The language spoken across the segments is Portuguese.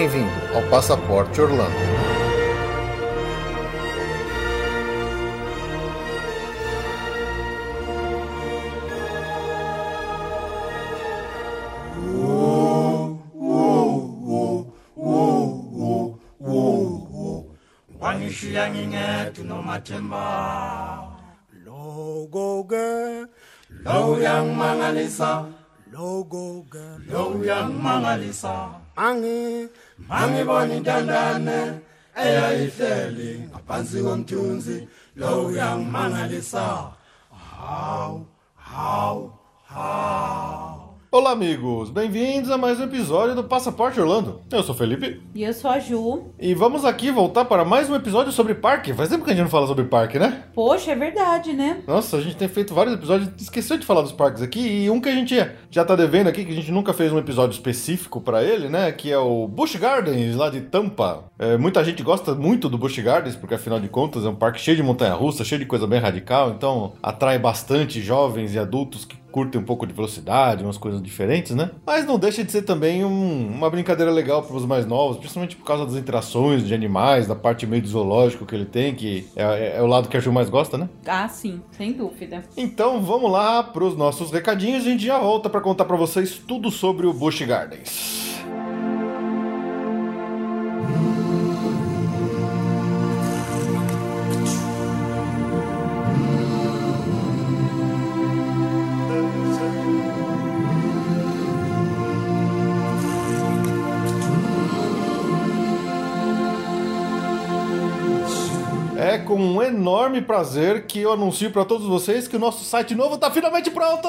Bem-vindo ao Passaporte Orlando. wangishiya ngingedwa nomathemba Logo girl, lo uyangimangalisa logo girl, lo uyangimangalisa angi mangibona intandane eyayihleli ngaphansi komthunzi lo uyangimangalisa hawu hawu hawu Olá, amigos! Bem-vindos a mais um episódio do Passaporte Orlando. Eu sou o Felipe E eu sou a Ju. e vamos aqui voltar para mais um episódio sobre parque. Faz tempo que a gente não fala sobre parque, né? Poxa, é verdade, né? Nossa, a gente tem feito vários episódios, esqueceu de falar dos parques aqui, e um que a gente já tá devendo aqui, que a gente nunca fez um episódio específico para ele, né? Que é o Busch Gardens, lá de Tampa. É, muita gente gosta muito do Busch Gardens, porque afinal de contas é um parque cheio de montanha-russa, cheio de coisa bem radical, então atrai bastante jovens e adultos que curtem um pouco de velocidade, umas coisas diferentes, né? Mas não deixa de ser também um- uma brincadeira legal para os mais novos, principalmente por causa das interações de animais, da parte meio do zoológico que ele tem, que é, é- é o lado que a Ju mais gosta, né? Ah, sim, sem dúvida. Então vamos lá para os nossos recadinhos e a gente já volta para contar para vocês tudo sobre o Busch Gardens. Com um enorme prazer que eu anuncio para todos vocês que o nosso site novo tá finalmente pronto!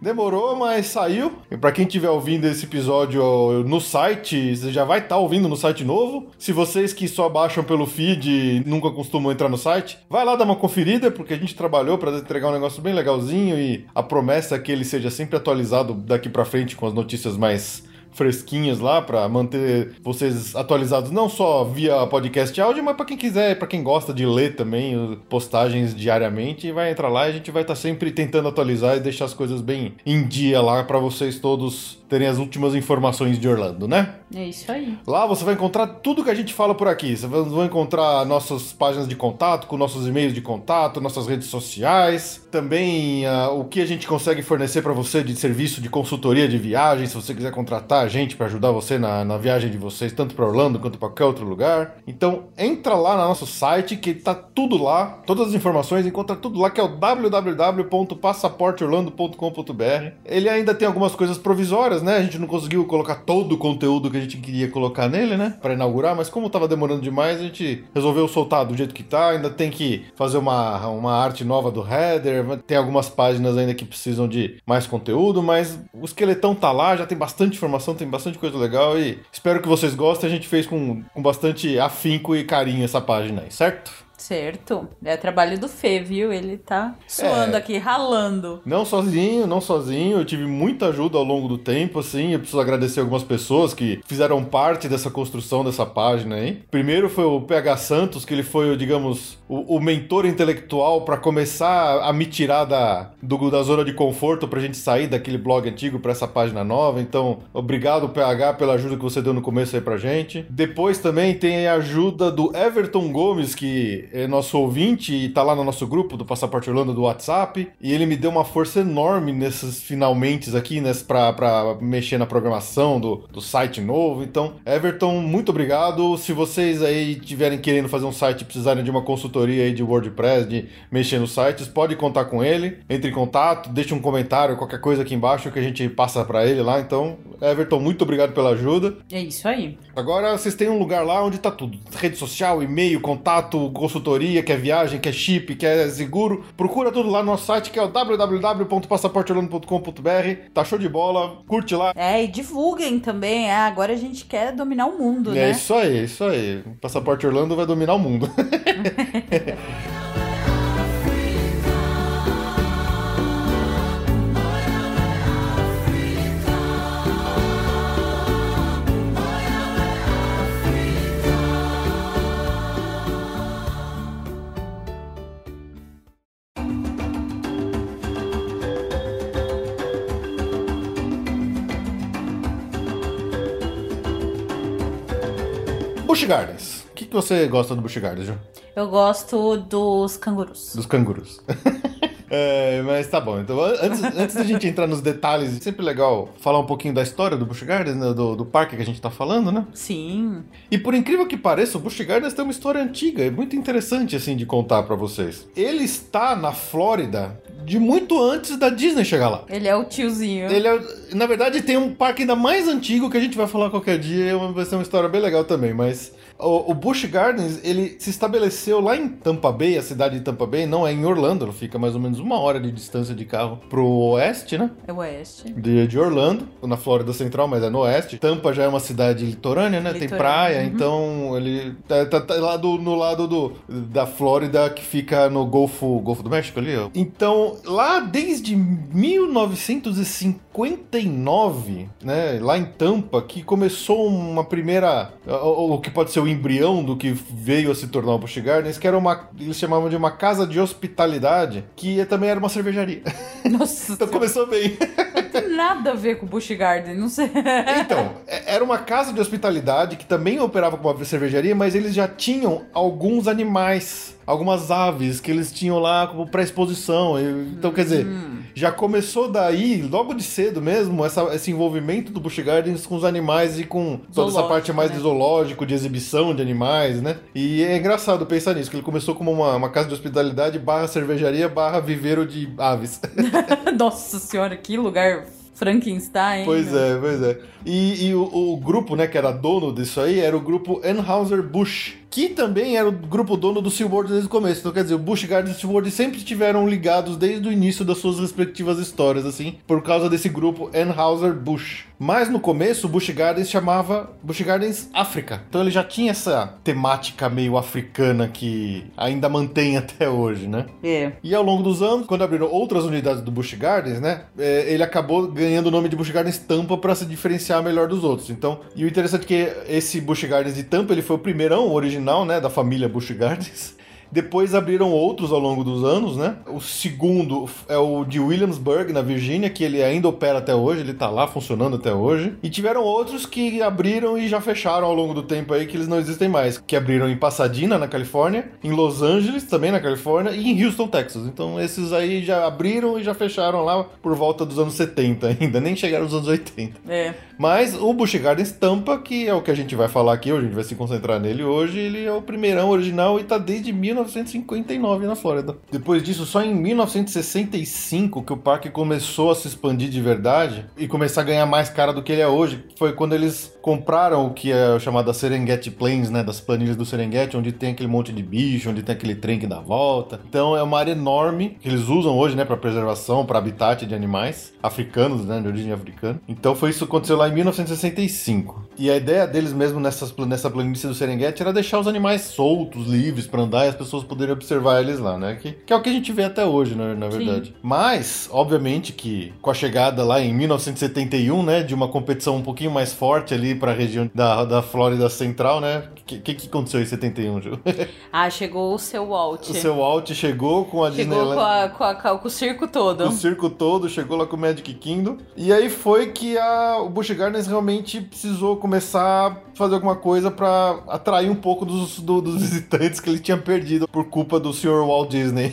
Demorou, mas saiu. E para quem estiver ouvindo esse episódio no site, você já vai estar ouvindo no site novo. Se vocês que só baixam pelo feed e nunca costumam entrar no site, vai lá dar uma conferida, porque a gente trabalhou para entregar um negócio bem legalzinho e a promessa é que ele seja sempre atualizado daqui para frente com as notícias mais fresquinhas lá pra manter vocês atualizados não só via podcast áudio, mas pra quem quiser, pra quem gosta de ler também uh, postagens diariamente, vai entrar lá e a gente vai estar sempre tentando atualizar e deixar as coisas bem em dia lá pra vocês todos terem as últimas informações de Orlando, né? É isso aí. Lá você vai encontrar tudo que a gente fala por aqui. Você vai encontrar nossas páginas de contato, com nossos e-mails de contato, nossas redes sociais, também ah, o que a gente consegue fornecer para você de serviço de consultoria de viagem, se você quiser contratar a gente para ajudar você na, na viagem de vocês, tanto para Orlando quanto para qualquer outro lugar. Então entra lá no nosso site que tá tudo lá, todas as informações, encontra tudo lá que é o www.passaporteorlando.com.br. Ele ainda tem algumas coisas provisórias, né? A gente não conseguiu colocar todo o conteúdo que a gente queria colocar nele, né? Para inaugurar, mas como tava demorando demais, a gente resolveu soltar do jeito que tá. Ainda tem que fazer uma, uma arte nova do header, tem algumas páginas ainda que precisam de mais conteúdo, mas o esqueletão tá lá, já tem bastante informação, tem bastante coisa legal e espero que vocês gostem. A gente fez com, com bastante afinco e carinho essa página aí, certo? Certo. É trabalho do Fê, viu? Ele tá suando É. aqui, ralando. Não sozinho, não sozinho. Eu tive muita ajuda ao longo do tempo, assim. Eu preciso agradecer algumas pessoas que fizeram parte dessa construção dessa página aí. Primeiro foi o PH Santos, que ele foi, digamos, o, o mentor intelectual para começar a me tirar da, do, da zona de conforto pra gente sair daquele blog antigo para essa página nova. Então, obrigado, PH, pela ajuda que você deu no começo aí pra gente. Depois também tem a ajuda do Everton Gomes, que é nosso ouvinte e tá lá no nosso grupo do Passaporte Orlando do WhatsApp. E ele me deu uma força enorme nesses finalmente aqui, nesse, pra, pra mexer na programação do, do site novo. Então, Everton, muito obrigado. Se vocês aí tiverem querendo fazer um site e precisarem de uma consultoria aí de WordPress, de mexer nos sites, pode contar com ele. Entre em contato, deixe um comentário, qualquer coisa aqui embaixo que a gente passa pra ele lá. Então, Everton, muito obrigado pela ajuda. É isso aí. Agora vocês têm um lugar lá onde tá tudo: rede social, e-mail, contato, consultoria, quer viagem, quer chip, quer seguro. Procura tudo lá no nosso site que é o www.passaporteorlando.com.br. Tá show de bola, curte lá. É, e divulguem também. É, agora a gente quer dominar o mundo, É né? isso aí, é isso aí. O Passaporte Orlando vai dominar o mundo. que, você gosta do Busch Gardens, Ju? Eu gosto dos cangurus. Dos cangurus. É, mas tá bom. Então, antes, antes da gente entrar nos detalhes, é sempre legal falar um pouquinho da história do Busch Gardens, né, do, do parque que a gente tá falando, né? Sim. E por incrível que pareça, o Busch Gardens tem uma história antiga, é muito interessante assim de contar pra vocês. Ele está na Flórida de muito antes da Disney chegar lá. Ele é o tiozinho. Ele é, na verdade, tem um parque ainda mais antigo que a gente vai falar qualquer dia, é uma- vai ser uma história bem legal também, mas o, o Busch Gardens, ele se estabeleceu lá em Tampa Bay, a cidade de Tampa Bay, não é em Orlando, fica mais ou menos uma hora de distância de carro pro oeste, né? É o oeste. de, de Orlando, na Flórida Central, mas é no oeste. Tampa já é uma cidade litorânea, né? Tem Litorânea, praia, uhum. então ele tá, tá- tá lá do, no lado do, da Flórida que fica no Golfo, Golfo do México ali, ó. Então, lá desde 1959, né? Lá em Tampa, que começou uma primeira. O, que pode ser o embrião do que veio a se tornar o Busch Gardens, que era uma. Eles chamavam de uma casa de hospitalidade, que também era uma cervejaria. Nossa, Então começou bem. não tem nada a ver com o Busch Garden, não sei. Então, é- era uma casa de hospitalidade que também operava como uma cervejaria, mas eles já tinham alguns animais, algumas aves que eles tinham lá como pré-exposição. Então, quer dizer, já começou daí, logo de cedo mesmo, essa- esse envolvimento do Busch Gardens com os animais e com toda essa Zoológico, parte mais né? de zoológico, de exibição de animais, né? E é engraçado pensar nisso, que ele começou como uma, uma casa de hospitalidade barra cervejaria barra viveiro de aves. Nossa senhora, que lugar Frankenstein. Pois é, pois é. E, e o, o grupo, né, que era dono disso aí, era o grupo Anheuser-Busch, que também era o grupo dono do SeaWorld desde o começo. Então, quer dizer, o Busch Gardens e o SeaWorld sempre estiveram ligados desde o início das suas respectivas histórias, assim, por causa desse grupo Anheuser-Busch. Mas no começo, o Busch Gardens chamava Busch Gardens África. Então ele já tinha essa temática meio africana que ainda mantém até hoje, né? É. E ao longo dos anos, quando abriram outras unidades do Busch Gardens, né, é, ele acabou ganhando o nome de Busch Gardens Tampa para se diferenciar melhor dos outros. Então, e o interessante é que esse Busch Gardens de Tampa, ele foi o primeirão o original, né, da família Busch Gardens. Depois abriram outros ao longo dos anos, né? O segundo é o de Williamsburg, na Virgínia, que ele ainda opera até hoje, ele tá lá funcionando até hoje. E tiveram outros que abriram e já fecharam ao longo do tempo aí, que eles não existem mais. Que abriram em Pasadena, na Califórnia, em Los Angeles, também na Califórnia, e em Houston, Texas. Então esses aí já abriram e já fecharam lá por volta dos anos 70 ainda, nem chegaram nos anos 80. É. Mas o Busch Gardens Tampa, que é o que a gente vai falar aqui a gente vai se concentrar nele hoje, ele é o primeirão original e tá desde 1959 na Flórida. Depois disso, só em 1965 que o parque começou a se expandir de verdade e começar a ganhar mais cara do que ele é hoje. Foi quando eles compraram o que é chamado Serengeti Plains, né, das planilhas do Serengeti, onde tem aquele monte de bicho, onde tem aquele trem que dá volta. Então é uma área enorme que eles usam hoje, né, para preservação, para habitat de animais africanos, né, de origem africana. Então foi isso que aconteceu lá em 1965. E a ideia deles mesmo nessa planície do Serengeti era deixar os animais soltos, livres para andar e as pessoas poderem observar eles lá, né? Que, que é o que a gente vê até hoje, né, na verdade. Mas, obviamente que com a chegada lá em 1971, né, de uma competição um pouquinho mais forte ali para a região da, da Flórida Central, né? O que, que, que aconteceu em 71, Ju? Ah, chegou o seu Walt. o seu Walt chegou com a Chegou Disneyland. com, a- com, a- com o circo todo. O circo todo chegou lá com o Magic Kingdom. E aí foi que a, o Busch Gardens realmente precisou começar a fazer alguma coisa pra atrair um pouco dos, do- dos visitantes que ele tinha perdido por culpa do Sr. Walt Disney.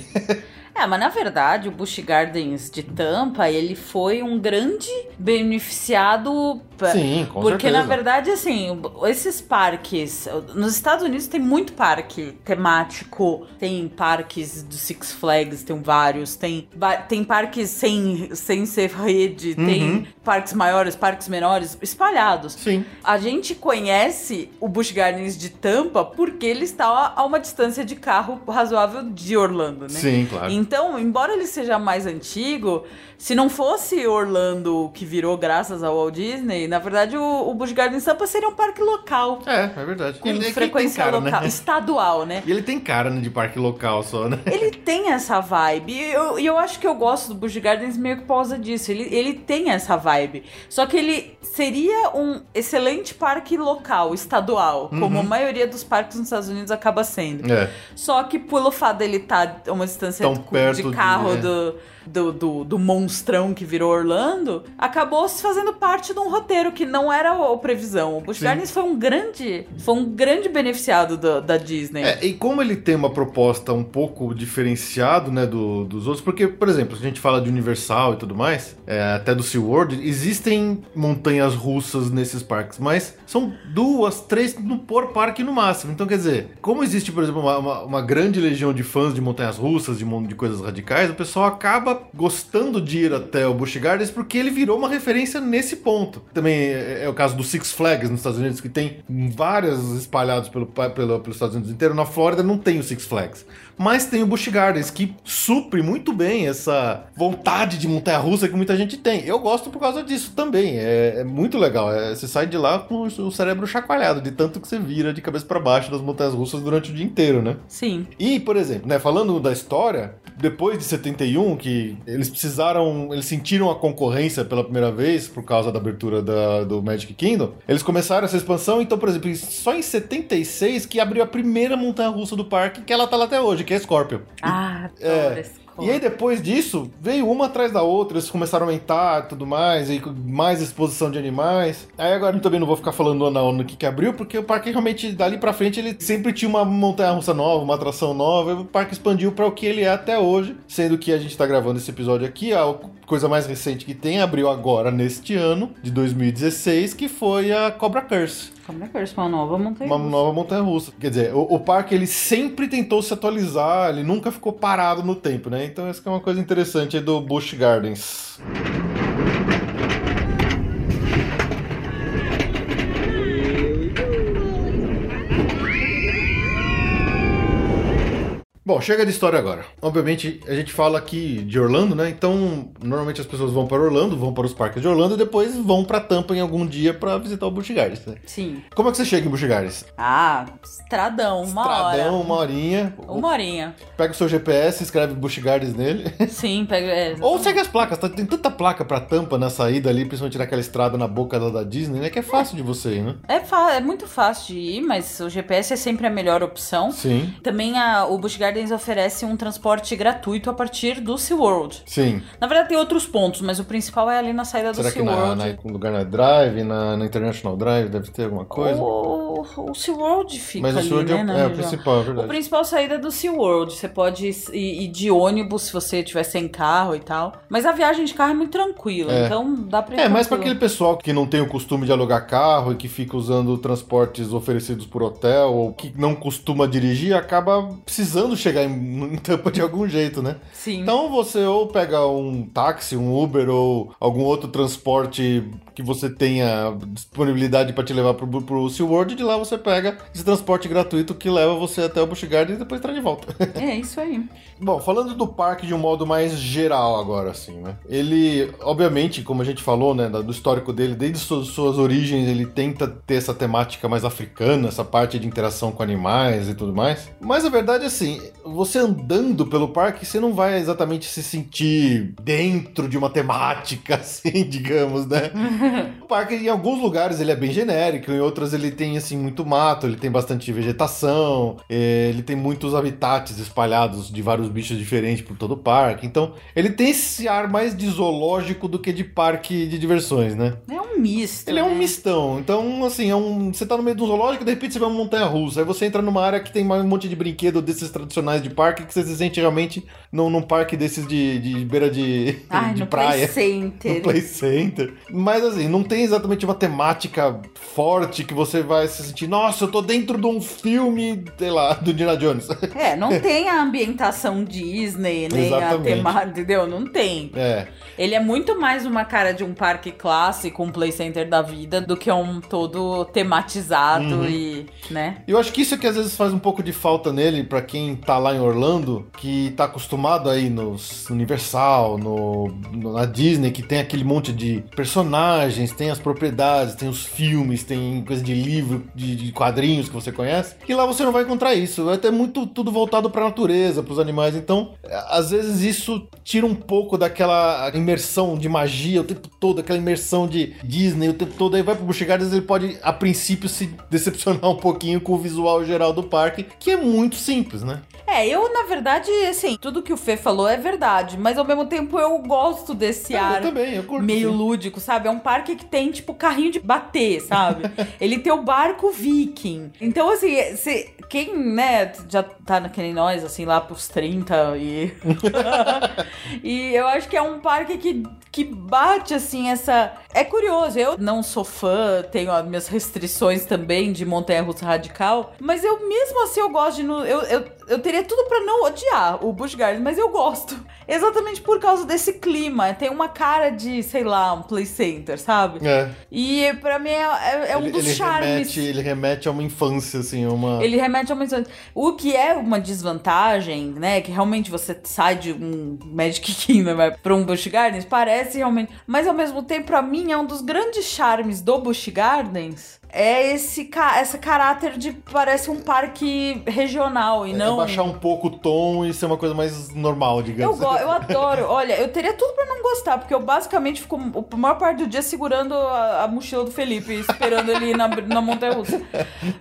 É, mas na verdade o Busch Gardens de Tampa, ele foi um grande beneficiado. Sim, com Porque certeza. na verdade, assim, esses parques. Nos Estados Unidos tem muito parque temático, tem parques do Six Flags, tem vários, tem, tem parques sem, sem ser rede, Uhum. tem parques maiores, parques menores, espalhados. Sim. A gente conhece o Busch Gardens de Tampa porque ele está a a uma distância de carro razoável de Orlando, né? Sim, claro. Então, embora ele seja mais antigo, se não fosse Orlando que virou graças ao Walt Disney, na verdade o, o Busch Gardens Tampa seria um parque local. É, é verdade. Com Ele- ele frequência tem cara, local, Né? estadual, né? E ele tem cara né, de parque local só, né? Ele tem essa vibe. E eu, eu acho que eu gosto do Busch Gardens meio que por causa disso. Ele, ele tem essa vibe. Só que ele seria um excelente parque local, estadual, como a maioria dos parques nos Estados Unidos acaba sendo. É. Só que pelo fato dele estar a uma distância Tão de- perto de de- carro é. do, do, do, do monstrão que virou Orlando, acabou se fazendo parte de um roteiro que não era a previsão. O Busch. Gardens foi um grande, foi um grande beneficiado da, da Disney. É, e como ele tem uma proposta um pouco diferenciado, né, do- dos outros, porque, por exemplo, se a gente fala de Universal e tudo mais, é, até do SeaWorld, existem montanhas russas nesses parques, mas são duas, três no, por parque no máximo. Então, quer dizer, como existe, por exemplo, uma, uma- uma grande legião de fãs de montanhas russas, de, de coisas radicais, o pessoal acaba gostando de ir até o Busch Gardens porque ele virou uma referência nesse ponto. Também é, é o caso do Six Flags nos Estados Unidos, que tem várias espalhados pelo, pelo, pelos Estados Unidos inteiro. Na Flórida não tem o Six Flags. Mas tem o Busch Gardens, que supre muito bem essa vontade de montanha-russa que muita gente tem. Eu gosto por causa disso também. É, é muito legal. É, você sai de lá com o cérebro chacoalhado, de tanto que você vira de cabeça para baixo das montanhas-russas durante o dia inteiro, né? Sim. E, por exemplo, né, falando da história, depois de 71, que eles precisaram, eles sentiram a concorrência pela primeira vez por causa da abertura da- do Magic Kingdom, eles começaram essa expansão, então, por exemplo, só em 76 que abriu a primeira montanha-russa do parque, que ela tá lá até hoje, que é Scorpion. Ah, É. E aí depois disso, veio uma atrás da outra, eles começaram a aumentar tudo mais, e mais exposição de animais. Aí agora eu também não vou ficar falando na no que que abriu, porque o parque realmente, dali pra frente, ele sempre tinha uma montanha-russa nova, uma atração nova, o parque expandiu pra o que ele é até hoje, sendo que a gente tá gravando esse episódio aqui, a coisa mais recente que tem abriu agora, neste ano, de 2016, que foi a Cobra Curse. Como é que uma nova montanha? Uma nova montanha russa. Quer dizer, o, o parque ele sempre tentou se atualizar, ele nunca ficou parado no tempo, né? Então essa é uma coisa interessante do Busch Gardens. Chega de história agora. Obviamente, a gente fala aqui de Orlando, né? Então, normalmente as pessoas vão para Orlando, vão para os parques de Orlando e depois vão para Tampa em algum dia para visitar o Busch Gardens, né? Sim. Como é que você chega em Busch Gardens? Ah, estradão, uma Estradão, hora. uma horinha. Uma horinha. Pega o seu GPS, escreve Busch Gardens nele. Sim, pega. é, Ou segue as placas, tá? tem tanta placa pra tampa na saída ali, principalmente naquela estrada na boca da, da Disney, né? Que é fácil de você ir, né? É, é muito fácil de ir, mas o GPS é sempre a melhor opção. Sim, Também a- o Busch Gardens oferece um transporte gratuito a partir do SeaWorld. sim. Na verdade tem outros pontos, mas o principal é ali na saída do Será que na, SeaWorld. na, no lugar na Drive, na, na International Drive, deve ter alguma coisa? O, o SeaWorld fica Mas o ali, SeaWorld é, né, o- na é o região. principal, é O verdade. principal saída é do SeaWorld. Você pode ir, ir de ônibus se você tiver sem carro e tal. Mas a viagem de carro é muito tranquila, É. então dá pra ir É, mais pra aquele tranquilo. pessoal que não tem o costume de alugar carro e que fica usando transportes oferecidos por hotel ou que não costuma dirigir, acaba precisando chegar em, em Tampa de algum jeito, né? Sim. Então você ou pega um táxi, um Uber ou algum outro transporte que você tenha disponibilidade para te levar pro, pro SeaWorld e de lá você pega esse transporte gratuito que leva você até o Busch Gardens e depois traz de volta. É isso aí. Bom, falando do parque de um modo mais geral agora, assim, né? Ele, obviamente, como a gente falou, né, do histórico dele, desde suas, suas origens, ele tenta ter essa temática mais africana, essa parte de interação com animais e tudo mais. Mas a verdade é assim, você andando pelo parque, você não vai exatamente se sentir dentro de uma temática, assim, digamos, né? o parque, em alguns lugares, ele é bem genérico, em outros ele tem, assim, muito mato, ele tem bastante vegetação, eh, ele tem muitos habitats espalhados de vários bichos diferentes por todo o parque. Então, ele tem esse ar mais de zoológico do que de parque de diversões, né? É um misto. Ele é um né? mistão. Então, assim, é um. Você tá no meio de um zoológico de repente você vai uma montanha russa. Aí você entra numa área que tem um monte de brinquedo desses tradicionais de parque que você se sente realmente num, num parque desses de, de beira de, Ai, de no praia. Play Center. No Play Center. Mas assim, não tem exatamente uma temática forte que você vai se sentir, nossa, eu tô dentro de um filme, sei lá, do Indiana Jones. É, não tem a ambientação Disney, nem a Exatamente. temática, entendeu? Não tem. É. Ele é muito mais uma cara de um parque clássico, um play center da vida, do que um todo tematizado Uhum. e, né? Eu acho que isso é que às vezes faz um pouco de falta nele pra quem tá lá em Orlando, que tá acostumado aí nos Universal, no, no- na Disney, que tem aquele monte de personagens, tem as propriedades, tem os filmes, tem coisa de livro, de, de quadrinhos que você conhece. E lá você não vai encontrar isso. Vai ter muito tudo voltado pra natureza, pros animais. Então, é, às vezes isso tira um pouco daquela imersão de magia o tempo todo, aquela imersão de, Disney o tempo todo, aí vai pro Busch Gardens, ele pode, a princípio, se decepcionar um pouquinho com o visual geral do parque, que é muito simples, né? É, eu, na verdade, assim, tudo que o Fê falou é verdade, mas ao mesmo tempo eu gosto desse É, ar eu também, eu curto. meio sim. lúdico, sabe? É um parque que tem, tipo, carrinho de bater, sabe? Ele tem o barco viking. Então, assim, se, quem, né, já tá naquele nós, assim, lá pros 30 e... e eu acho que é um parque que, que bate, assim, essa... É curioso, eu não sou fã, tenho as minhas restrições também de montanha-russa radical, mas eu, mesmo assim, eu gosto de... Eu, eu, eu teria tudo pra não odiar o Busch Gardens, mas eu gosto. Exatamente por causa desse clima. Tem uma cara de, sei lá, um play center, sabe? É. E pra mim é, é- é um ele, dos ele charmes. remete, ele remete a uma infância, assim, uma... Ele remete a uma infância. O que é uma desvantagem, né? Que realmente você sai de um Magic Kingdom vai pra um Busch Gardens, parece realmente. Mas ao mesmo tempo, pra mim, é um dos grandes charmes do Busch Gardens. É esse ca essa caráter de parece um parque regional e É não. baixar um pouco o tom e ser uma coisa mais normal, Eu, digamos. go- eu adoro. Olha, eu teria tudo pra não gostar, porque eu basicamente fico a maior parte do dia segurando a, a mochila do Felipe, esperando ele ir na, na montanha russa.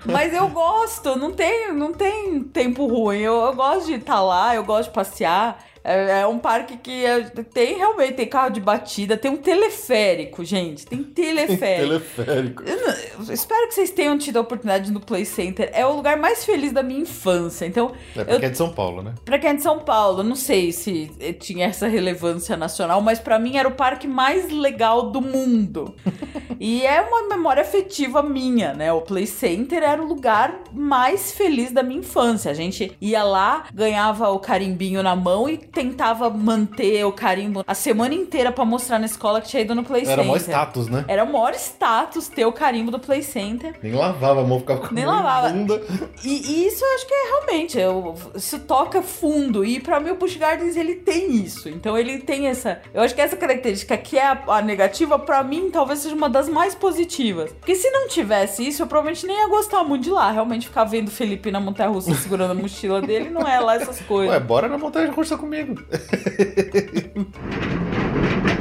Mas eu gosto, não tem, não tem tempo ruim. Eu, eu gosto de estar lá, eu gosto de passear. É, é um parque que é- tem realmente tem carro de batida, tem um teleférico, gente. Tem teleférico. Teleférico. Eu eu espero que vocês tenham tido a oportunidade no Play Center. É o lugar mais feliz da minha infância. Então, É porque é de São Paulo, né? Pra quem é de São Paulo, não sei se eh, tinha essa relevância nacional, mas pra mim era o parque mais legal do mundo. e é uma memória afetiva minha, né? O Play Center era o lugar mais feliz da minha infância. A gente ia lá, ganhava o carimbinho na mão e tentava manter o carimbo a semana inteira pra mostrar na escola que tinha ido no Play Era Center. maior status, né? Era o maior status ter o carimbo do Play Center. Nem lavava a mão, ficava com Nem lavava. bunda. E, e isso eu acho que é realmente, eu, isso toca fundo. E pra mim o Busch Gardens ele tem isso. Então ele tem essa. Eu acho que essa característica que é a, a negativa, pra mim talvez seja uma das mais positivas. Porque se não tivesse isso, eu provavelmente nem ia gostar muito de lá. Realmente ficar vendo o Felipe na montanha russa segurando a mochila dele não é lá essas coisas. Ué, bora na montanha russa comigo.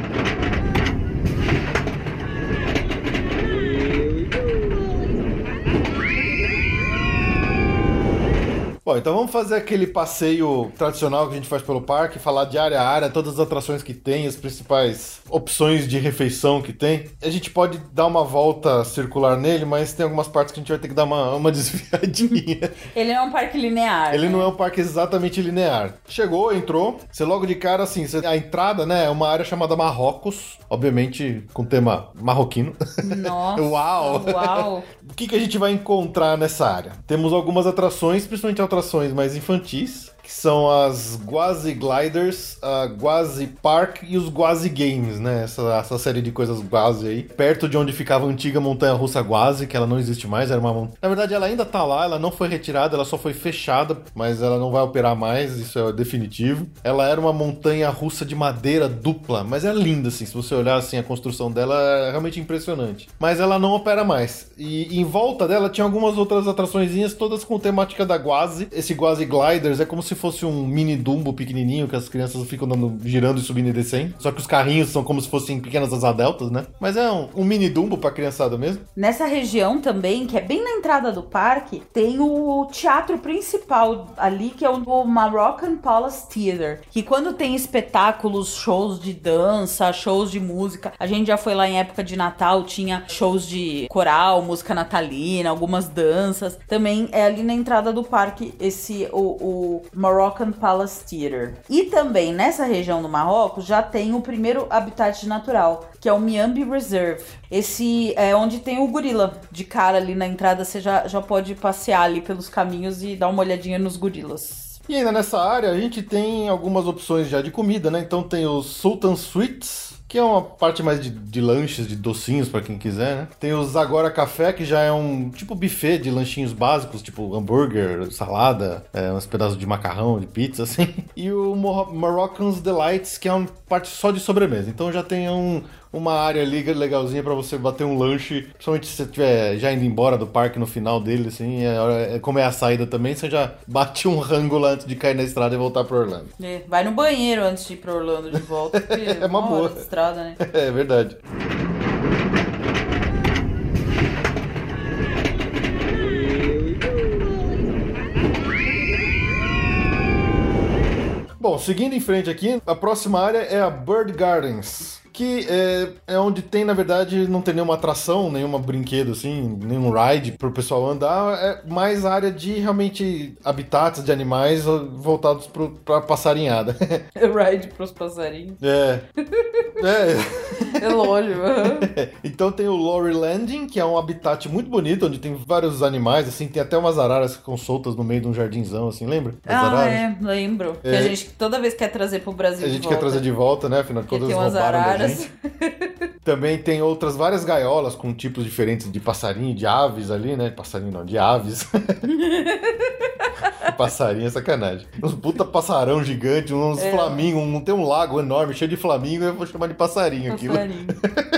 Bom, então vamos fazer aquele passeio tradicional que a gente faz pelo parque, falar de área a área, todas as atrações que tem, as principais opções de refeição que tem. A gente pode dar uma volta circular nele, mas tem algumas partes que a gente vai ter que dar uma, uma desviadinha. Ele não é um parque linear. Ele né? não é um parque exatamente linear. Chegou, entrou, você logo de cara, assim, você- a entrada, né, é uma área chamada Marrocos, obviamente com tema marroquino. Nossa. Uau! Uau! O que, que a gente vai encontrar nessa área? Temos algumas atrações, principalmente atrações mais infantis, que são as Guazi Gliders, a Guazi Park e os Guazi Games, né? Essa, essa série de coisas Guazi aí. Perto de onde ficava a antiga montanha russa Guazi, que ela não existe mais, era uma Na verdade, ela ainda tá lá, ela não foi retirada, ela só foi fechada, mas ela não vai operar mais, isso é definitivo. Ela era uma montanha russa de madeira dupla, mas é linda, assim, se você olhar assim, a construção dela é realmente impressionante. Mas ela não opera mais. E em volta dela tinha algumas outras atraçõezinhas, todas com temática da Guazi. Esse Guazi Gliders é como se fosse um mini Dumbo pequenininho, que as crianças ficam dando- girando e subindo e descendo. Só que os carrinhos são como se fossem pequenas asa deltas, né? Mas é um, um mini Dumbo pra criançada mesmo. Nessa região também, que é bem na entrada do parque, tem o teatro principal ali, que é o Moroccan Palace Theatre. Que quando tem espetáculos, shows de dança, shows de música, a gente já foi lá em época de Natal, tinha shows de coral, música natalina, algumas danças. Também é ali na entrada do parque esse o, o Moroccan Palace Theatre. E também nessa região do Marrocos já tem o primeiro habitat natural, que é o Miambi Reserve. Esse é onde tem o gorila. De cara ali na entrada, você já, já pode passear ali pelos caminhos e dar uma olhadinha nos gorilas. E ainda nessa área a gente tem algumas opções já de comida, né? Então tem os Sultan Sweets, que é uma parte mais de, de lanches, de docinhos pra quem quiser, né? Tem os Agora Café, que já é um tipo buffet de lanchinhos básicos, tipo hambúrguer, salada, é, uns pedaços de macarrão, de pizza, assim. E o Mo- Moroccan's Delights, que é uma parte só de sobremesa. Então já tem um, uma área ali legalzinha pra você bater um lanche, principalmente se você estiver já indo embora do parque no final dele, assim, é, é- como é a saída também, você já bate um rango lá antes de cair na estrada e voltar pro Orlando. É, vai no banheiro antes de ir pra Orlando de volta. porque É uma boa. estrada, né? É verdade. Seguindo em frente aqui, a próxima área é a Bird Gardens. Que é, é onde tem, na verdade, não tem nenhuma atração, nenhuma brinquedo, assim, nenhum ride pro pessoal andar. É mais área de realmente habitats de animais voltados pro, pra passarinhada. Ride pros passarinhos. É. É. É lógico. aham. Então tem o Lorry Landing, que é um habitat muito bonito, onde tem vários animais, assim, tem até umas araras que ficam soltas no meio de um jardinzão, assim, lembra? As Ah, araras. é, lembro. Que É. a gente toda vez quer trazer pro Brasil A gente quer trazer de volta, né? Afinal de contas, eles roubaram araras. Também tem outras várias gaiolas com tipos diferentes de passarinho, de aves ali, né? Passarinho não, de aves. passarinho é sacanagem. Uns puta passarão gigante, uns É. flamingos, um, tem um lago enorme cheio de flamingo, eu vou chamar de passarinho aquilo.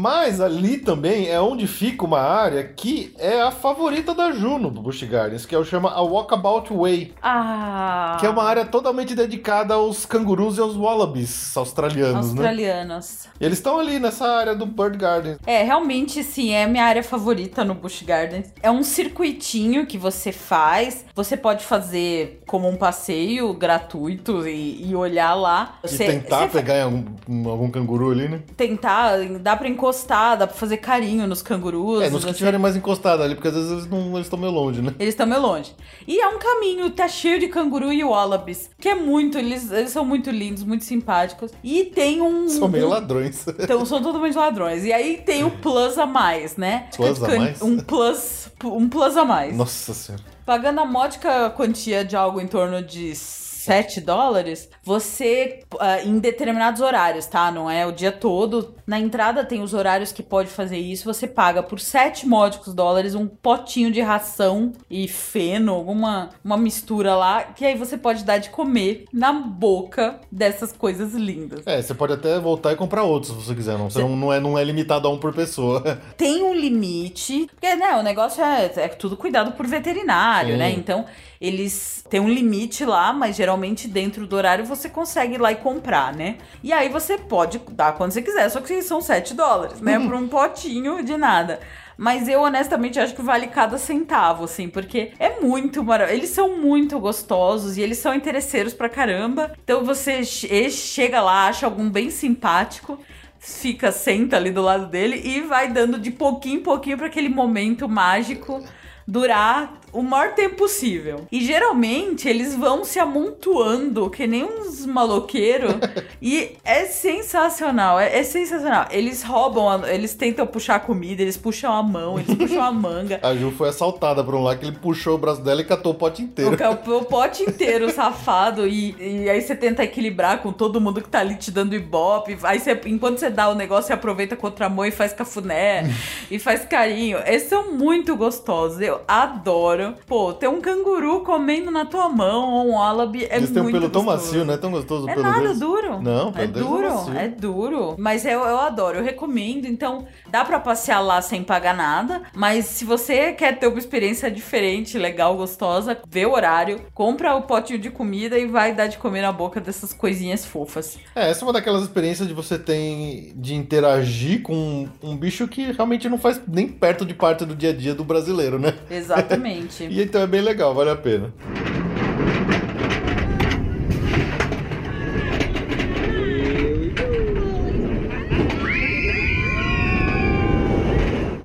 Mas ali também é onde fica uma área que é a favorita da Juno do Busch Gardens, que é o chama a Walkabout Way, Ah. que é uma área totalmente dedicada aos cangurus e aos wallabies australianos, né? Australianos. Eles estão ali nessa área do Bird Garden. É, realmente sim, é minha área favorita no Busch Gardens. É um circuitinho que você faz. Você pode fazer como um passeio gratuito e, e olhar lá. Você, e tentar pegar algum, algum canguru ali, né? tentar, dá pra encostar, dá pra fazer carinho nos cangurus. É, nos que você- estiverem mais encostados ali, porque às vezes eles não estão meio longe, né? Eles estão meio longe. E é um caminho, tá cheio de canguru e wallabies. Que é muito, eles, eles são muito lindos, muito simpáticos. E tem um. São meio ladrões. Então, são totalmente ladrões. E aí tem o plus a mais, né? Plus a mais? Um plus, um plus a mais. Nossa senhora. Pagando a módica quantia de algo em torno de 7 dólares, você, ah, em determinados horários, tá? Não é o dia todo. Na entrada tem os horários que pode fazer isso. Você paga por 7 módicos dólares um potinho de ração e feno, alguma uma mistura lá, que aí você pode dar de comer na boca dessas coisas lindas. É, você pode até voltar e comprar outros se você quiser. Não, você não, não, é, não é limitado a um por pessoa. tem um limite, porque né, o negócio é, é tudo cuidado por veterinário, Sim. né? Então, eles têm um limite lá, mas geralmente dentro do horário você consegue ir lá e comprar, né? E aí você pode dar quando você quiser, só que são 7 dólares, né? Por um potinho de nada. Mas eu honestamente acho que vale cada centavo, assim, porque é muito maravilhoso. Eles são muito gostosos e eles são interesseiros pra caramba. Então você che- chega lá, acha algum bem simpático fica, senta ali do lado dele e vai dando de pouquinho em pouquinho para aquele momento mágico durar o maior tempo possível. E geralmente eles vão se amontoando que nem uns maloqueiros e é sensacional, é, é sensacional. Eles roubam, a- eles tentam puxar a comida, eles puxam a mão, eles puxam a manga. A Ju foi assaltada por um lá que ele puxou o braço dela e catou o pote inteiro. O, o pote inteiro safado e, e aí você tenta equilibrar com todo mundo que tá ali te dando ibope. Aí você, enquanto você dá o negócio, você aproveita contra a mão e faz cafuné e faz carinho. Eles são muito gostosos. Eu adoro. Pô, ter um canguru comendo na tua mão ou um wallaby é Eles têm um muito pelo tão gostoso. macio, não é tão gostoso o É pelo nada deles? duro. Não, é pelo é duro, macio. é duro. Mas eu, eu adoro, eu recomendo. Então, dá pra passear lá sem pagar nada. Mas se você quer ter uma experiência diferente, legal, gostosa, vê o horário, compra o potinho de comida e vai dar de comer na boca dessas coisinhas fofas. É, essa é uma daquelas experiências de você tem de interagir com um, um bicho que realmente não faz nem perto de parte do dia a dia do brasileiro, né? Exatamente. E então é bem legal, vale a pena.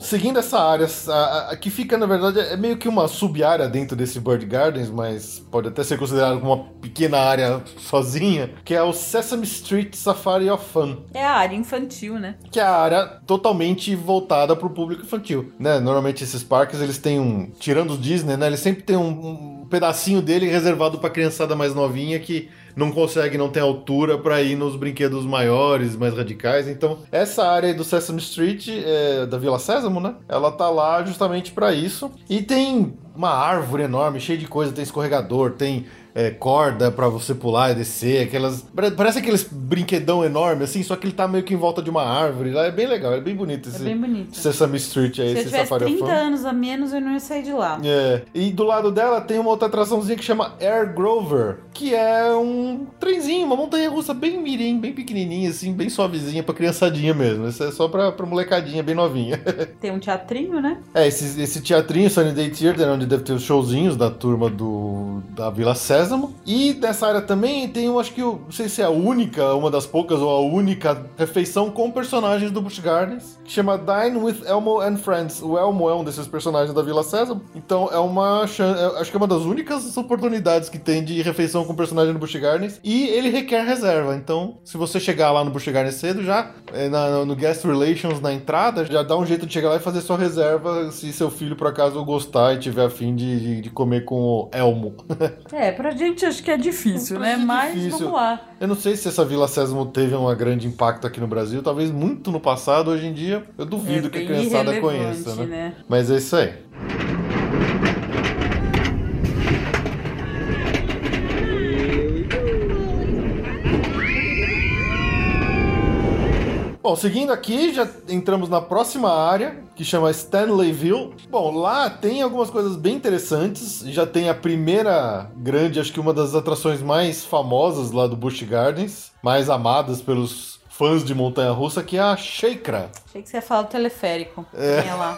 Seguindo essa área, a, a- que fica, na verdade, é meio que uma sub-área dentro desse Bird Gardens, mas pode até ser considerado como uma pequena área sozinha, que é o Sesame Street Safari of Fun é a área infantil, né? que é a área totalmente voltada para o público infantil, né? Normalmente esses parques eles têm um, tirando os Disney, né? Eles sempre têm um, um pedacinho dele reservado para criançada mais novinha que não consegue, não tem altura para ir nos brinquedos maiores, mais radicais. Então essa área do Sesame Street é, da Vila Sésamo, né? Ela tá lá justamente para isso e tem uma árvore enorme, cheia de coisa, tem escorregador, tem é, corda pra você pular e descer, aquelas. pare- Parece aqueles brinquedão enorme, assim, só que ele tá meio que em volta de uma árvore. Lá é bem legal, é bem bonito É esse bem bonito. Sesame Street aí, Se eu esse Safari of 30 Fun. anos a menos, eu não ia sair de lá. É. E do lado dela tem uma outra atraçãozinha que chama Air Grover, que é um trenzinho, uma montanha russa bem mirim, bem pequenininha, assim, bem suavezinha pra criançadinha mesmo. Isso é só pra, pra molecadinha bem novinha. Tem um teatrinho, né? É, esse, esse teatrinho, Sunny Day Theater, onde deve ter os showzinhos da turma do, da Vila Sésamo. Sésamo. E nessa área também tem, eu acho que, eu não sei se é a única, uma das poucas ou a única refeição com personagens do Busch Gardens, que chama Dine with Elmo and Friends. O Elmo é um desses personagens da Vila Sésamo. Então é uma é- acho que é uma das únicas oportunidades que tem de refeição com personagem no Busch Gardens. E ele requer reserva. Então, se você chegar lá no Busch Gardens cedo, já é, na- no Guest Relations na entrada, já dá um jeito de chegar lá e fazer sua reserva se seu filho por acaso gostar e tiver afim de, de, de comer com o Elmo. É, pra gente acho que é difícil, né? é Mas difícil. vamos lá. Eu não sei se essa Vila Sésamo teve um grande impacto aqui no Brasil, talvez muito no passado, hoje em dia eu duvido é que a criançada conheça, né? né? Mas é isso aí. Bom, seguindo aqui, já entramos na próxima área, que chama Stanleyville. Bom, lá tem algumas coisas bem interessantes. Já tem a primeira grande, acho que uma das atrações mais famosas lá do Busch Gardens, mais amadas pelos fãs de montanha-russa, que é a Sheikra. Achei que você ia falar do teleférico. É. lá.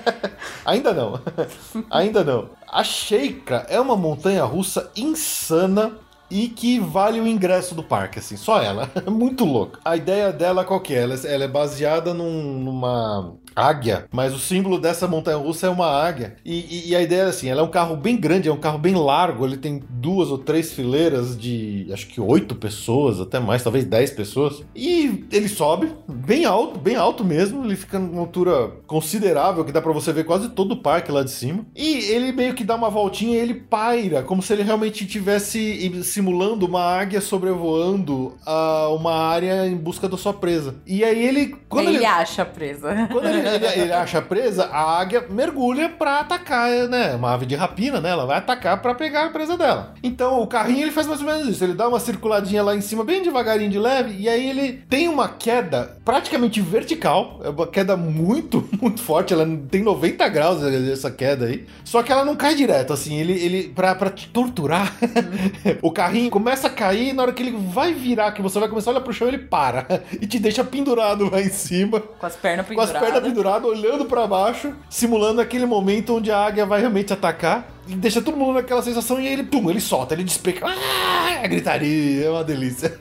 Ainda não. Ainda não. A Sheikra é uma montanha russa insana e que vale o ingresso do parque, assim, só ela. É muito louca. A ideia dela qual que é? Ela, ela é baseada num- numa águia, mas o símbolo dessa montanha russa é uma águia. E, e- e a ideia é assim, ela é um carro bem grande, é um carro bem largo, ele tem duas ou três fileiras de, acho que oito pessoas, até mais, talvez dez pessoas. E ele sobe bem alto, bem alto mesmo, ele fica numa altura considerável, que dá pra você ver quase todo o parque lá de cima. E ele meio que dá uma voltinha e ele paira, como se ele realmente estivesse simulando uma águia sobrevoando a uma área em busca da sua presa. E aí ele, quando ele, ele, acha presa. quando ele, ele- ele acha presa, a águia mergulha pra atacar, né? Uma ave de rapina, né? Ela vai atacar pra pegar a presa dela. Então o carrinho ele faz mais ou menos isso. Ele dá uma circuladinha lá em cima, bem devagarinho de leve, e aí ele tem uma queda praticamente vertical. É uma queda muito, muito forte. Ela tem 90 graus essa queda aí. Só que ela não cai direto, assim. Ele, ele pra, pra te torturar, o carrinho começa a cair, e na hora que ele vai virar, que você vai começar a olhar pro chão, ele para e te deixa pendurado lá em cima Com as pernas com as penduradas. pernas penduradas, olhando pra baixo, simulando aquele momento onde a águia vai realmente atacar. E deixa todo mundo naquela sensação e aí ele, pum, ele solta, ele despeca. Ah, é gritaria, é uma delícia.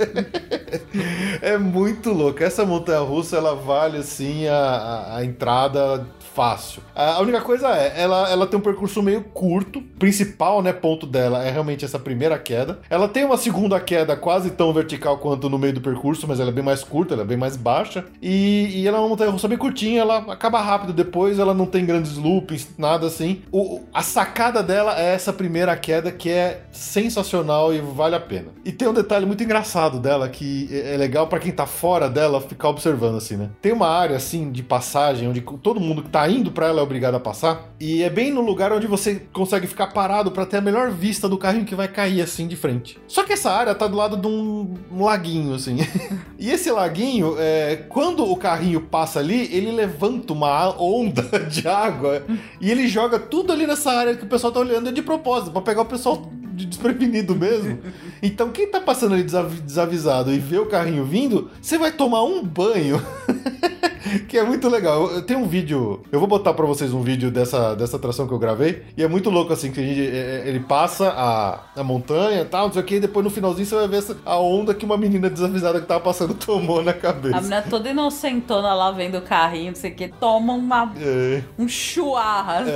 é muito louco. Essa montanha russa, ela vale assim a, a- a entrada fácil. A única coisa é, ela, ela tem um percurso meio curto. Principal, né, ponto dela é realmente essa primeira queda. Ela tem uma segunda queda quase tão vertical quanto no meio do percurso, mas ela é bem mais curta, ela é bem mais baixa. E, e ela é uma montanha russa bem curtinha, ela acaba rápido depois, ela não tem grandes loopings, nada assim. O, a sacada dela é essa primeira queda que é sensacional e vale a pena. E tem um detalhe muito engraçado dela que é é legal pra quem tá fora dela ficar observando assim, né? Tem uma área assim de passagem onde todo mundo que tá indo pra ela é obrigado a passar, e é bem no lugar onde você consegue ficar parado pra ter a melhor vista do carrinho que vai cair assim de frente. Só que essa área tá do lado de um, um laguinho assim. e esse laguinho, é, quando o carrinho passa ali, ele levanta uma onda de água e ele joga tudo ali nessa área que o pessoal tá olhando de propósito, pra pegar o pessoal de desprevenido mesmo. Então quem tá passando ali desavi- desavisado e vê o carrinho vindo, você vai tomar um banho. que é muito legal. Eu, tenho um vídeo, eu vou botar pra vocês um vídeo dessa, dessa atração que eu gravei, e é muito louco assim, que a gente, é, é, ele passa a, a montanha e tal, não sei o que, e depois no finalzinho você vai ver essa- a onda que uma menina desavisada que tava passando tomou na cabeça. A menina toda inocentona lá vendo o carrinho, não sei o que, toma uma, É. um chuarra. assim.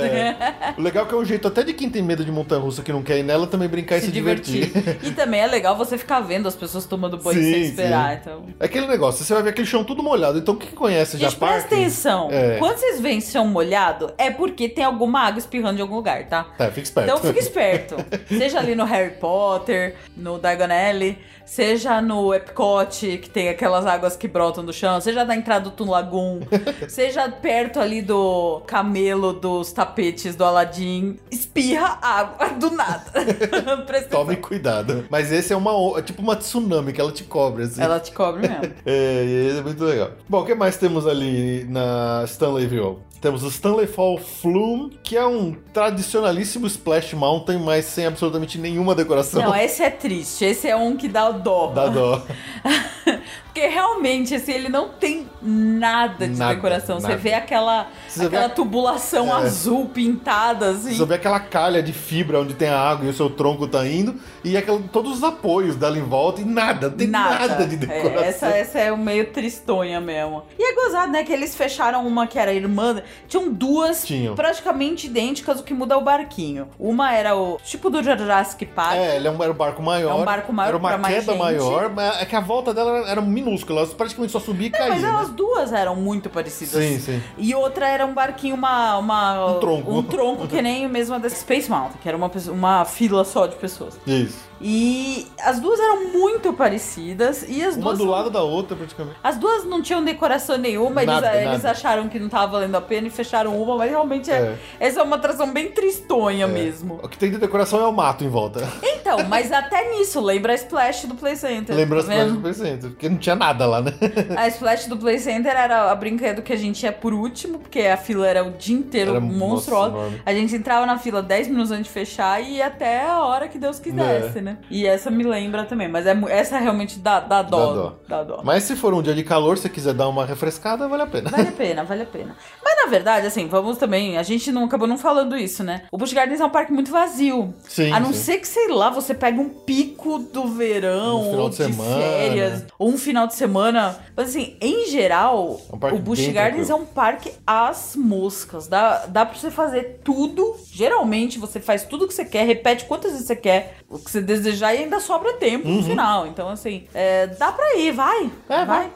O legal é que é um jeito até de quem tem medo de montanha russa que não quer ir nela também brincar e se, se divertir. e também é legal você ficar vendo as pessoas tomando banho Sim, sem esperar. sim. Então. É aquele negócio, você vai ver aquele chão tudo molhado. Então quem conhece já Gente, presta atenção. É. Quando vocês veem chão molhado, é porque tem alguma água espirrando de algum lugar, tá? É, fica esperto. Então fica esperto. Seja ali no Harry Potter, no Diagon Alley, seja no Epcot, que tem aquelas águas que brotam do chão, seja na entrada do Toon Lagoon, seja perto ali do camelo dos tapetes do Aladdin, espirra água do nada. Tome cuidado. Mas esse é uma é tipo uma tsunami que ela te cobre, assim. Ela te cobre mesmo. É, e é muito legal. Bom, o que mais temos ali na Stanleyville? Temos o Stanley Fall Flume, que é um tradicionalíssimo Splash Mountain, mas sem absolutamente nenhuma decoração. Não, esse é triste. Esse é um que dá dó. Dá dó. Porque realmente, assim, ele não tem nada de Nada, decoração. Você nada. vê aquela, Você vê aquela a- tubulação É. azul pintada, assim. Você vê aquela calha de fibra onde tem a água e o seu tronco tá indo, e aquela, todos os apoios dela em volta, e nada, não tem nada, de decoração. É, essa, essa é o meio tristonha mesmo. E é gozado, né? Que eles fecharam uma que era irmã. Tinham duas Tinham. praticamente idênticas, o que muda é o barquinho. Uma era o tipo do Jurassic Park. É, ele é era um barco maior. É um barco maior Era uma queda gente. maior, mas é que a volta dela era, era minúscula. Ela praticamente só subia e caía. mas né? elas duas eram muito parecidas. Sim, sim. E outra era um barquinho, uma. uma Um tronco. Um tronco que nem o mesmo da Space Mountain, que era uma, pessoa- uma fila só de pessoas. Isso. E as duas eram muito parecidas. E as Uma duas. do lado da outra, praticamente. As duas não tinham decoração nenhuma, eles, Nada, eles nada. acharam que não tava valendo a pena e fecharam uma, mas realmente é, É. essa é uma atração bem tristonha mesmo. O que tem de decoração é o mato em volta. Então, mas até nisso, lembra a Splash do Play Center. Lembra as tá vendo? do Play Center, porque não tinha nada lá, né? A Splash do Play Center era a brinquedo que a gente ia por último, porque a fila era o dia inteiro Era, monstruosa. nossa, a gente entrava na fila 10 minutos antes de fechar e ia até a hora que Deus quisesse, É. né? E essa me lembra também, mas é, essa realmente dá, dá dó. Dá dó. Dá dó. Mas se for um dia de calor, se quiser dar uma refrescada, vale a pena. Vale a pena, vale a pena. Mas na verdade, assim, vamos também. A gente não acabou não falando isso, né? O Busch Gardens é um parque muito vazio. Sim, a não sim. ser que, sei lá, você pega um pico do verão, Um final ou de de, férias, ou um final de semana. Mas assim, em geral, É um o Busch Gardens tranquilo. é um parque às moscas. Dá, dá pra você fazer tudo. Geralmente você faz tudo que você quer, repete quantas vezes você quer, o que você desejar e ainda sobra tempo Uhum. no final. Então, assim, é, dá pra ir, vai. É, vai.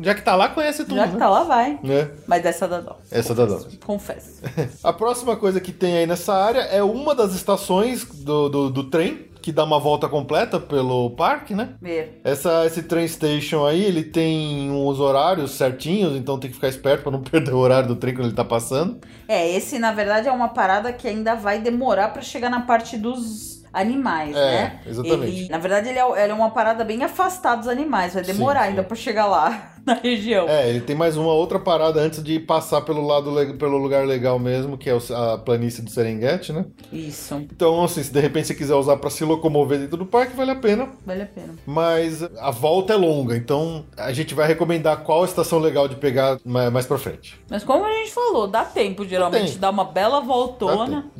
Já que tá lá, conhece tudo, Já que né? tá lá, vai. É, Mas dessa dá dó. essa dá dó. Confesso. A próxima coisa que tem aí nessa área é uma das estações do, do, do trem, que dá uma volta completa pelo parque, né? É. Essa, esse train station aí, ele tem uns horários certinhos, então tem que ficar esperto pra não perder o horário do trem quando ele tá passando. É, esse na verdade é uma parada que ainda vai demorar pra chegar na parte dos animais, É, né? exatamente. Ele- na verdade, ele é, ele é uma parada bem afastada dos animais, vai demorar Sim, ainda sim. pra chegar lá na região. É, ele tem mais uma outra parada antes de passar pelo lado pelo lugar legal mesmo, que é a planície do Serengeti, né? Isso, Então, assim, se de repente você quiser usar pra se locomover dentro do parque, vale a pena. vale a pena. Mas a volta é longa, então a gente vai recomendar qual estação legal de pegar ma- mais pra frente. Mas como a gente falou, dá tempo geralmente, dá uma bela voltona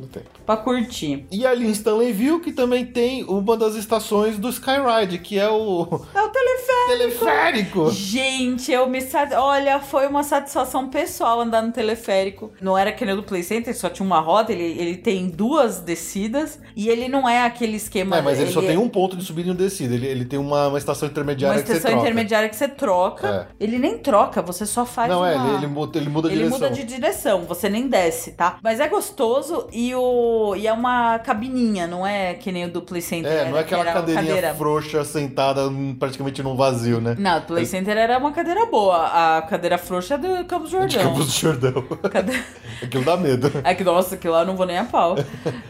pra curtir. E ali em Stanleyville, que também tem uma das estações do Skyride, que é o É o teleférico. teleférico. Gente, eu me. Olha, foi uma satisfação pessoal andar no teleférico. Não era que nem o do Play Center, só tinha uma roda. Ele, ele tem duas descidas e ele não é aquele esquema. É, mas ele, só é tem um ponto de subida e um descida. Ele, ele tem uma, uma estação intermediária Uma que você estação troca. intermediária que você troca. Ele nem troca, você só faz Não, uma... é, ele, ele muda, ele muda Ele direção. muda de direção, você nem desce, tá? Mas é gostoso e, o... e é uma cabininha, não é que nem o do Play Center. É, não é que aquela cadeirinha cadeira. frouxa sentada hum, praticamente num vazio, né? Não, o Play Center era uma cadeira boa. A cadeira frouxa é do Campos Jordão. Campos do Jordão. Cade- Aquilo dá medo. É que, nossa, aquilo lá eu não vou nem a pau.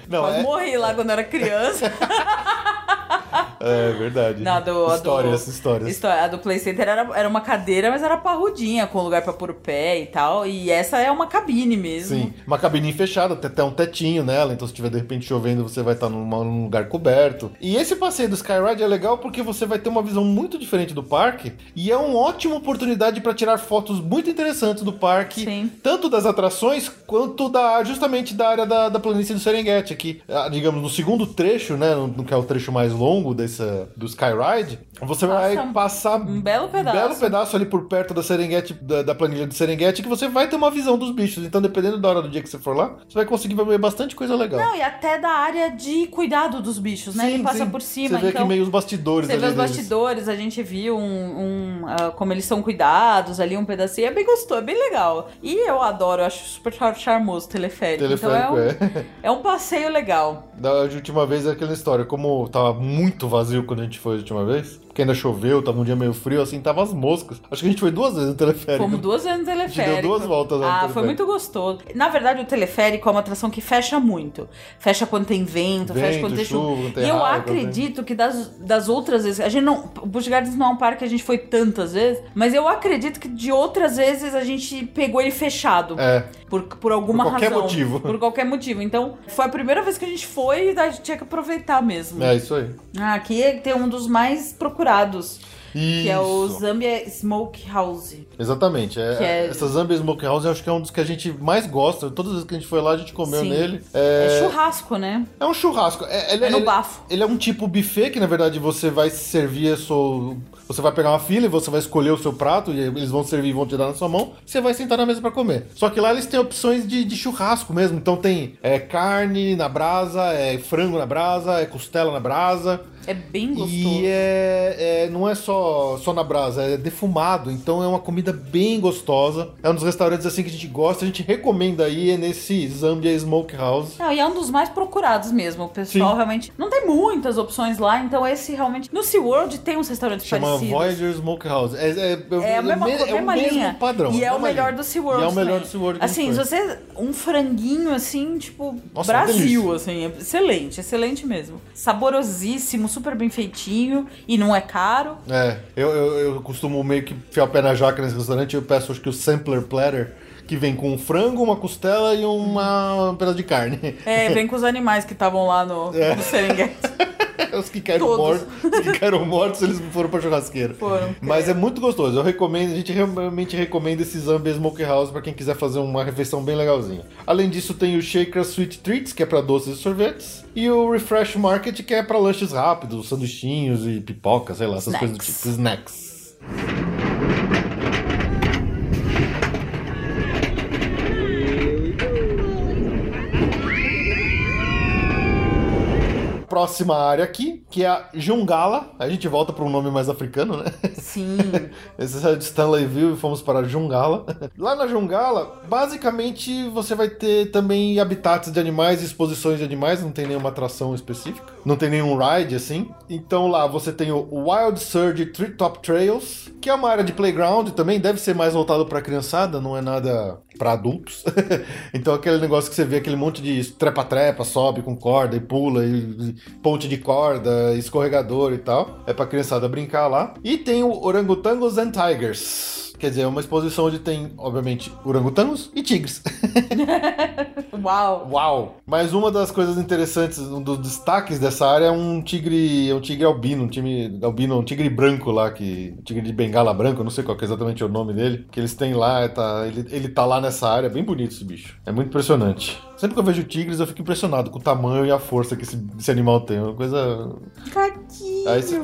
Não, Quase é, morri lá quando eu era criança. é verdade. Não, do, histórias, do, histórias. História- A do Play Center era, era uma cadeira, mas era parrudinha, com lugar pra pôr o pé e tal. E essa é uma cabine mesmo. Sim, uma cabininha fechada, até um tetinho nela, então se tiver de repente chovendo, você vai estar numa- num lugar coberto. E esse passeio do Skyride é legal porque você vai ter uma visão muito diferente do parque e é uma ótima oportunidade para tirar fotos muito interessantes do parque, Sim. tanto das atrações quanto da justamente da área da, da planície do Serengeti, aqui, ah, digamos, no segundo trecho, né, no, que é o trecho mais longo do Skyride, você vai Passa passar um belo pedaço. belo pedaço ali por perto da Serengeti, da, da planilha do Serengeti, que você vai ter uma visão dos bichos. Então, dependendo da hora do dia que você for lá, você vai conseguir ver bastante coisa legal. Não, e até da área de cuidado dos bichos, né? Sim, Ele passa sim. por cima, Você vê então... aqui meio os bastidores Você vê os deles. bastidores, a gente viu um, um, ah, como eles são cuidados ali, um pedacinho. É bem gostoso, é bem legal. E eu adoro, eu acho super char- charmoso o teleférico. Teleférico, então é é. um, é um passeio legal. Da última vez é aquela história, como tava muito vazio quando a gente foi a última vez, porque ainda choveu, tava um dia meio frio, assim, tava as moscas. Acho que a gente foi duas vezes no teleférico. Fomos duas vezes no gente teleférico. deu duas voltas no Ah, teleférico. foi muito gostoso. Na verdade, o teleférico é uma atração que fecha muito. Fecha quando tem vento, fecha Vento, quando tem chuva, chuva. tem E eu raiva, acredito que das, das outras vezes. A gente não. O Busch Gardens não é um parque que a gente foi tantas vezes, mas eu acredito que de outras vezes a gente pegou ele fechado. É, Por, por alguma Por qualquer razão. motivo. Por qualquer motivo. Então, foi a primeira vez que a gente foi e a gente tinha que aproveitar mesmo. é isso aí. Ah, aqui tem um dos mais procurados. Que é o Isso. Zambia Smoke House. Exatamente. É, é- Essa Zambia Smokehouse eu acho que é um dos que a gente mais gosta. Todas as vezes que a gente foi lá, a gente comeu Sim. nele. É, É, churrasco, né? é um churrasco. É, ele, É no ele- bafo. Ele é um tipo buffet que, na verdade, você vai servir. Você vai pegar uma fila e você vai escolher o seu prato e eles vão servir e vão te dar na sua mão. Você vai sentar na mesa pra comer. Só que lá eles têm opções de, de churrasco mesmo. Então tem é, carne na brasa, é frango na brasa, é costela na brasa. É bem gostoso. E é, é- não é só, só na brasa, é defumado, então é uma comida bem gostosa. É um dos restaurantes assim que a gente gosta, a gente recomenda aí, é nesse Zambia Smokehouse. Não, e é um dos mais procurados mesmo. O pessoal Sim. realmente. Não tem muitas opções lá, então esse realmente. No SeaWorld tem uns restaurantes Chama parecidos. Voyager Smokehouse. É, é, É a mesma, me- coisa, é o mesmo linha. padrão. E é o melhor linha. do SeaWorld. E é o melhor do SeaWorld. Assim, se você. Um franguinho, assim, tipo. Nossa, Brasil, assim. é Excelente, excelente mesmo. Saborosíssimo, super bem feitinho. E não é caro. É, eu, eu, eu costumo meio que fiar o pé na jaca nesse restaurante, eu peço acho que o sampler platter, que vem com um frango, uma costela e uma um pedaço de carne. É, vem com os animais que estavam lá no, É. no Serengeti. Os que caíram Todos. mortos, os que caíram mortos, eles foram pra churrasqueira. Foram. Mas é muito gostoso. Eu recomendo, a gente realmente recomenda esse Zambia Smokehouse pra quem quiser fazer uma refeição bem legalzinha. Além disso, tem o Shaker Sweet Treats, que é pra doces e sorvetes, e o Refresh Market, que é pra lanches rápidos, sanduichinhos e pipoca, sei lá, essas Snacks. coisas do tipo. Snacks. Próxima área aqui, que é a Jungala. A gente volta para um nome mais africano, né? Sim. Esse é de Stanleyville e fomos para Jungala. Lá na Jungala, basicamente você vai ter também habitats de animais exposições de animais, não tem nenhuma atração específica, não tem nenhum ride assim. Então lá você tem o Wild Surge Treetop Trails, que é uma área de playground também, deve ser mais voltado para criançada, não é nada para adultos. então aquele negócio que você vê aquele monte de trepa-trepa, sobe com corda e pula e ponte de corda, escorregador e tal, é para criançada brincar lá. E tem o Orangotangos and Tigers. Quer dizer, é uma exposição onde tem, obviamente, orangotangos e tigres. Uau. Uau! Mas uma das coisas interessantes, um dos destaques dessa área é um tigre, é um tigre albino, um time albino, um tigre branco lá, que um tigre de bengala branco, não sei qual que é exatamente o nome dele, que eles têm lá, tá, ele, ele tá lá nessa área, bem bonito esse bicho. É muito impressionante. Sempre que eu vejo tigres, eu fico impressionado com o tamanho e a força que esse, esse animal tem. É uma coisa. Gatinho. Aí você.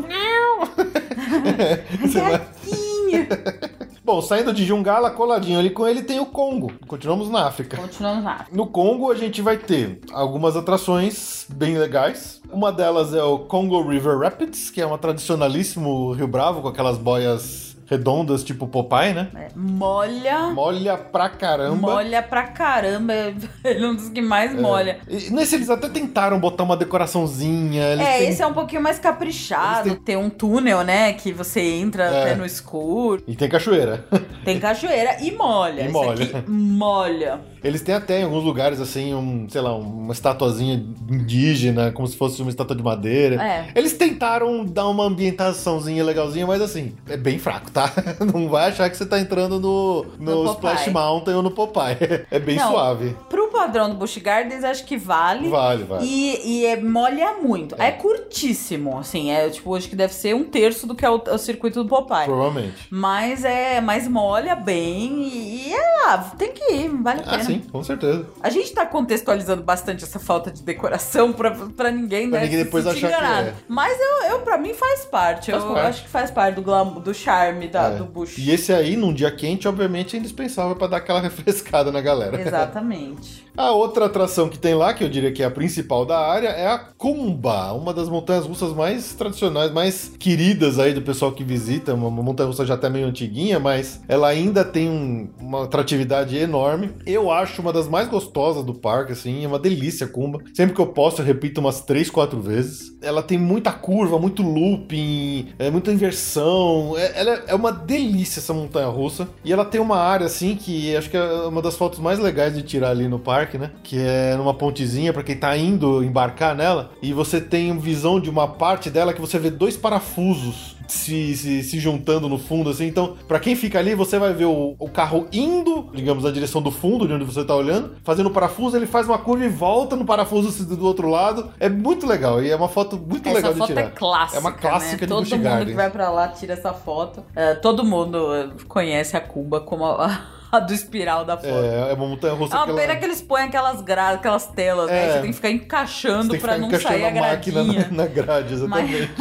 Vai- Gatinho. Bom, saindo de Jungala, coladinho ali com ele tem o Congo. Continuamos na África. Continuamos lá. No Congo, a gente vai ter algumas atrações bem legais. Uma delas é o Congo River Rapids, que é um tradicionalíssimo Rio Bravo com aquelas boias redondas, tipo Popeye, né? É, molha. Molha pra caramba. Molha pra caramba. Ele é um dos que mais molha. E nesse eles até tentaram botar uma decoraçãozinha. É, têm- esse é um pouquinho mais caprichado. Eles Tem um túnel, né? Que você entra É. até no escuro. E tem cachoeira. Tem cachoeira e molha. E Esse molha. molha. Eles têm até em alguns lugares, assim, um, sei lá, uma estatuazinha indígena, como se fosse uma estátua de madeira. É. Eles tentaram dar uma ambientaçãozinha legalzinha, mas assim, é bem fraco, tá? Não vai achar que você tá entrando no, no, No Splash. Mountain ou no Popeye. É bem Não. suave. Pro padrão do Busch Gardens, acho que vale. Vale, vale. E, e é, molha muito. É. curtíssimo, assim. É tipo, acho que deve ser um terço do que é o, o circuito do Popeye. Provavelmente. Mas é, mas molha bem e, e é lá, tem que ir, vale a Ah, pena. sim, com certeza. A gente tá contextualizando bastante essa falta de decoração pra, pra ninguém, Pra né? ninguém depois achar que enganado. é. Mas eu, eu, pra mim, faz parte. Faz eu parte. acho que faz parte do glamour, do charme da, É. do Bush. E esse aí, num dia quente, obviamente é indispensável pra dar aquela refrescada na galera. Exatamente. A outra atração que tem lá, que eu diria que é a principal da área, é a Kumba, uma das montanhas russas mais tradicionais, mais queridas aí do pessoal que visita. Uma montanha russa já até meio antiguinha, mas ela ainda tem um- uma atratividade enorme. Eu acho uma das mais gostosas do parque, assim, é uma delícia a Kumba. Sempre que eu posso, eu repito umas 3, 4 vezes. Ela tem muita curva, muito looping, é, muita inversão. É, ela é- é uma delícia essa montanha russa. E ela tem uma área, assim, que acho que é uma das fotos mais legais de tirar ali no parque parque, né? Que é numa pontezinha pra quem tá indo embarcar nela. E você tem visão de uma parte dela que você vê dois parafusos se, se, se juntando no fundo, assim. Então, pra quem fica ali, você vai ver o, o carro indo, digamos, na direção do fundo, de onde você tá olhando, fazendo o parafuso, ele faz uma curva e volta no parafuso do outro lado. É muito legal. E é uma foto muito Essa legal foto de tirar. é clássica. É uma clássica né? de Todo Busch mundo Gardens. que vai pra lá tira essa foto. É, todo mundo é, conhece a Cuba como a do espiral da foto. É, é uma montanha russa É uma ela- pena que eles põem aquelas grades, aquelas telas, né? É. Você tem que ficar encaixando ficar não sair a encaixando a máquina na, na grade, exatamente.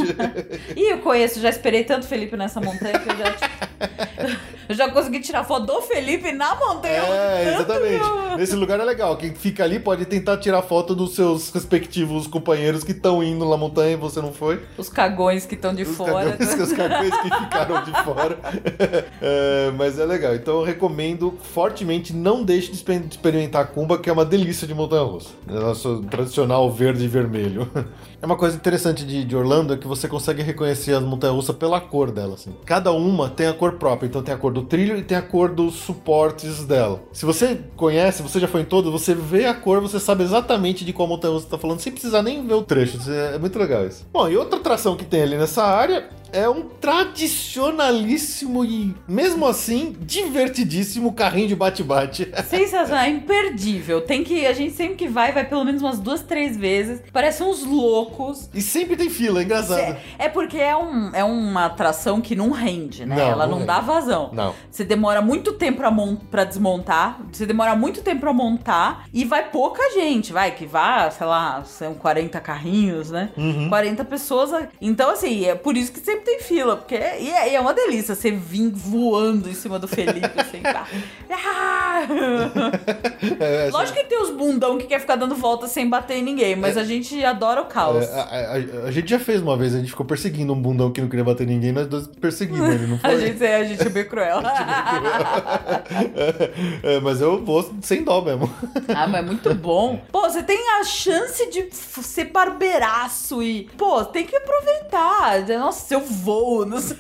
E eu conheço, já esperei tanto Felipe nessa montanha que eu já, eu já consegui tirar foto do Felipe na montanha. É, exatamente. eu- Nesse lugar é legal. Quem fica ali pode tentar tirar foto dos seus respectivos companheiros que estão indo na montanha e você não foi. Os cagões que estão de Os fora. cagões, os cagões que ficaram de fora. É, mas é legal. Então eu recomendo fortemente não deixe de exper- de experimentar a Kumba, que é uma delícia de montanha russa. É nosso tradicional verde e vermelho. É uma coisa interessante de, de Orlando é que você consegue reconhecer as montanhas russas pela cor dela. Assim. Cada uma tem a cor própria. Então tem a cor do trilho e tem a cor dos suportes dela. Se você conhece, você já foi em todo, você vê a cor, você sabe exatamente de qual montanha você tá falando, sem precisar nem ver o trecho. Isso É muito legal isso. Bom, e outra atração que tem ali nessa área é um tradicionalíssimo e, mesmo assim, divertidíssimo carrinho de bate-bate. Sensacional, é imperdível. Tem que. A gente sempre que vai, vai pelo menos umas duas, três vezes. Parece uns loucos. E sempre tem fila, é engraçado. É, é porque é, um, é uma atração que não rende, né? Não, Ela não não, dá vazão. Não. Você demora muito tempo pra, pra desmontar, você demora muito tempo pra montar e vai pouca gente, vai, que vá, sei lá, são 40 carrinhos, né? Uhum. 40 pessoas. Então, assim, é por isso que sempre tem fila, porque é, e é, e é uma delícia você vir voando em cima do Felipe, assim, pá. Ah! É, é, Lógico que tem os bundão que quer ficar dando volta sem bater em ninguém, mas a gente adora o caos. É, a, a- a gente já fez uma vez, a gente ficou perseguindo um bundão que não queria bater ninguém, nós dois perseguimos ele, não foi? A gente, é, a gente é bem cruel. É, mas eu vou sem dó mesmo. Ah, mas é muito bom. Pô, você tem a chance de ser barbeiraço e. Pô, tem que aproveitar. Nossa, eu vou. Não sei.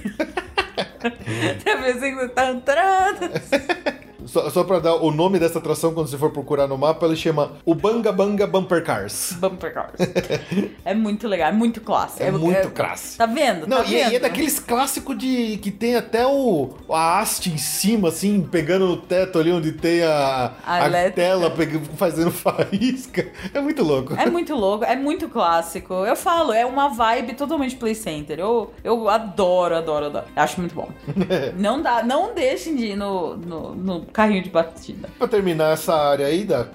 Tem vezes que você tá entrando. Só, só pra dar o nome dessa atração, quando você for procurar no mapa, ele chama o Banga Banga Bumper Cars. Bumper cars. É muito legal, é muito clássico. É muito classe. Tá vendo? Não, tá e, vendo? e é daqueles clássicos de que tem até o a haste em cima, assim, pegando no teto ali onde tem a, A elétrica. tela pegando, fazendo faísca. É muito louco. É muito louco, é muito clássico. Eu falo, é uma vibe totalmente Play Center. Eu, eu adoro, adoro, adoro. Acho muito bom. não dá, não deixem de ir no, no, no carrinho de batida. Pra terminar essa área aí, da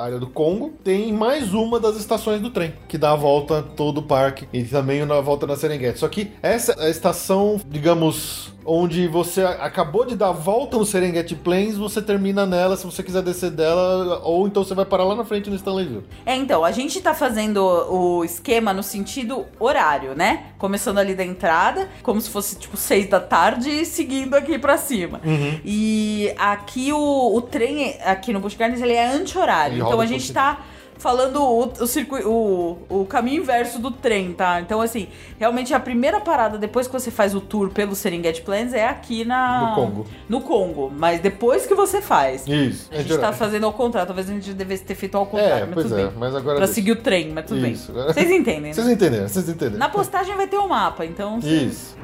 área do Congo, tem mais uma das estações do trem, que dá a volta todo o parque e também a volta na Serengeti. Só que essa é a estação, digamos, onde você acabou de dar a volta no Serengeti Plains, você termina nela se você quiser descer dela, ou então você vai parar lá na frente no Stanleyville. É, então, a gente tá fazendo o esquema no sentido horário, né? Começando ali da entrada, como se fosse tipo seis da tarde e seguindo aqui pra cima. Uhum. E aqui o, o trem, aqui no Busch Gardens, ele é anti-horário. Então a gente tá falando o, o, circui- o, o caminho inverso do trem, tá? Então, assim, realmente a primeira parada depois que você faz o tour pelo Serengeti Plains é aqui na... No Congo. No Congo. Mas depois que você faz. Isso. A gente tá fazendo ao contrário. Talvez a gente devesse ter feito ao contrário, É, mas pois tudo é, bem. mas agora. Pra deixa. seguir o trem, mas tudo Isso. bem. Vocês entendem, né? Vocês entenderam, vocês entenderam. Na postagem vai ter o mapa, então... Isso.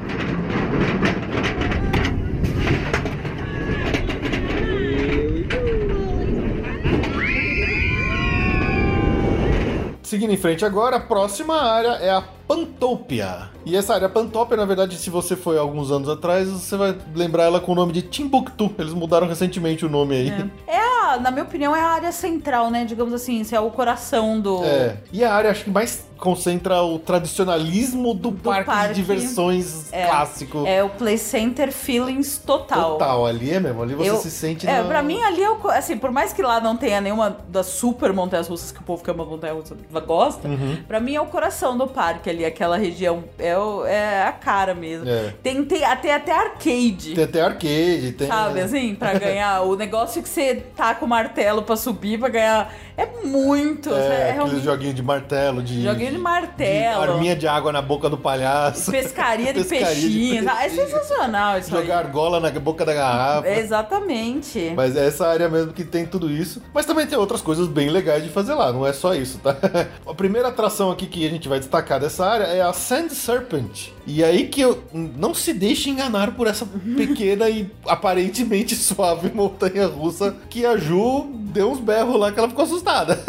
Seguindo em frente agora, a próxima área é a Pantopia. E essa área Pantopia, na verdade, se você foi alguns anos atrás, você vai lembrar ela com o nome de Timbuktu. Eles mudaram recentemente o nome aí. É a, na minha opinião, é a área central, né? Digamos assim, é o coração do... É. E a área acho que mais concentra o tradicionalismo do, parque, parque. de diversões É. clássico. É o Play Center Feelings total. Total, ali é mesmo, ali você Eu- se sente É, na- pra mim ali é o. co- Assim, por mais que lá não tenha nenhuma das super montanhas russas que o povo que ama montanha russa gosta, Uhum. pra mim é o coração do parque ali, aquela região. É, é a cara mesmo. É. Tem, tem até, até arcade. Tem até arcade, tem. Sabe, assim, pra ganhar o negócio que você taca o martelo pra subir, pra ganhar. É muito. É, É, aqueles realmente. joguinhos de martelo, de Joguinho de martelo. Arminha de água na boca do palhaço. Pescaria de Pescaria de peixinhos. Ah, É peixinho. sensacional isso Jogar aí. argola na boca da garrafa. Exatamente. Mas é essa área mesmo que tem tudo isso. Mas também tem outras coisas bem legais de fazer lá, não é só isso, tá? A primeira atração aqui que a gente vai destacar dessa é a Sand Serpent. E aí que eu não se deixe enganar por essa pequena e aparentemente suave montanha russa que a Ju deu uns berros lá que ela ficou assustada.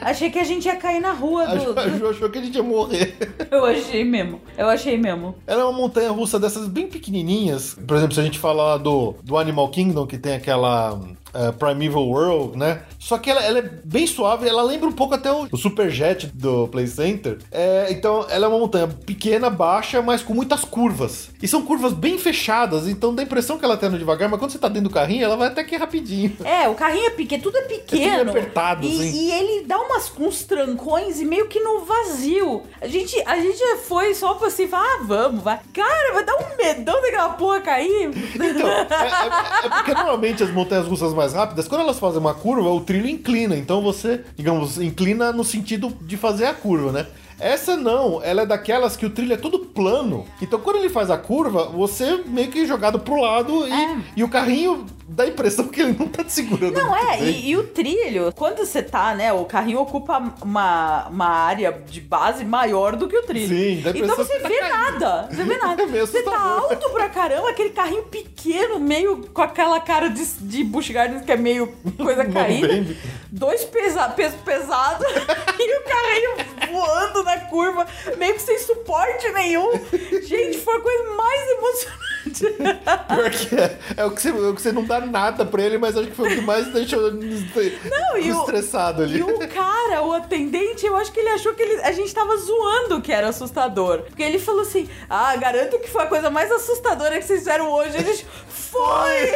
Achei que a gente ia cair na rua A Ju, do. a Ju achou que a gente ia morrer. Eu achei mesmo. Eu achei mesmo. Ela é uma montanha russa dessas bem pequenininhas. Por exemplo, se a gente falar do, do Animal Kingdom, que tem aquela eh, Primeval World, né? Só que ela, ela é bem suave, ela lembra um pouco até o, o Superjet do Play Center. É, então, ela é uma montanha pequena, baixa, mas com muitas curvas. E são curvas bem fechadas, então dá a impressão que ela tá indo devagar, mas quando você tá dentro do carrinho, ela vai até que rapidinho. É, o carrinho é pequeno, tudo é pequeno. apertado, e, assim. e ele dá umas, uns trancões e meio que no vazio. A gente, a gente foi só pra assim, falar, ah, vamos, vai. Cara, vai dar um medão daquela porra cair. Então, é, é- é porque normalmente as montanhas russas mais rápidas, quando elas fazem uma curva, o trilho inclina. Então você, digamos, inclina no sentido de fazer a curva, né? Essa não, ela é daquelas que o trilho é todo plano. Então quando ele faz a curva, você meio que é jogado pro lado e, É. e o carrinho dá a impressão que ele não tá te segurando. Não é, e, e o trilho, quando você tá, né, o carrinho ocupa uma, uma área de base maior do que o trilho. Sim, dá Então você tá vê caindo. nada, você vê nada. É você tá alto pra caramba, aquele carrinho pequeno, meio com aquela cara de, de Busch Gardens que é meio coisa caída. Dois pesa peso pesado e o carrinho voando na curva, meio que sem suporte nenhum. Gente, foi a coisa mais emocionante. Pior que é. É o que, você, é o que você não dá nada pra ele, mas acho que foi o que mais deixou Não, e o- estressado ali. E o cara, o atendente, eu acho que ele achou que ele- a gente tava zoando que era assustador. Porque ele falou assim: Ah, garanto que foi a coisa mais assustadora que vocês fizeram hoje. A gente foi!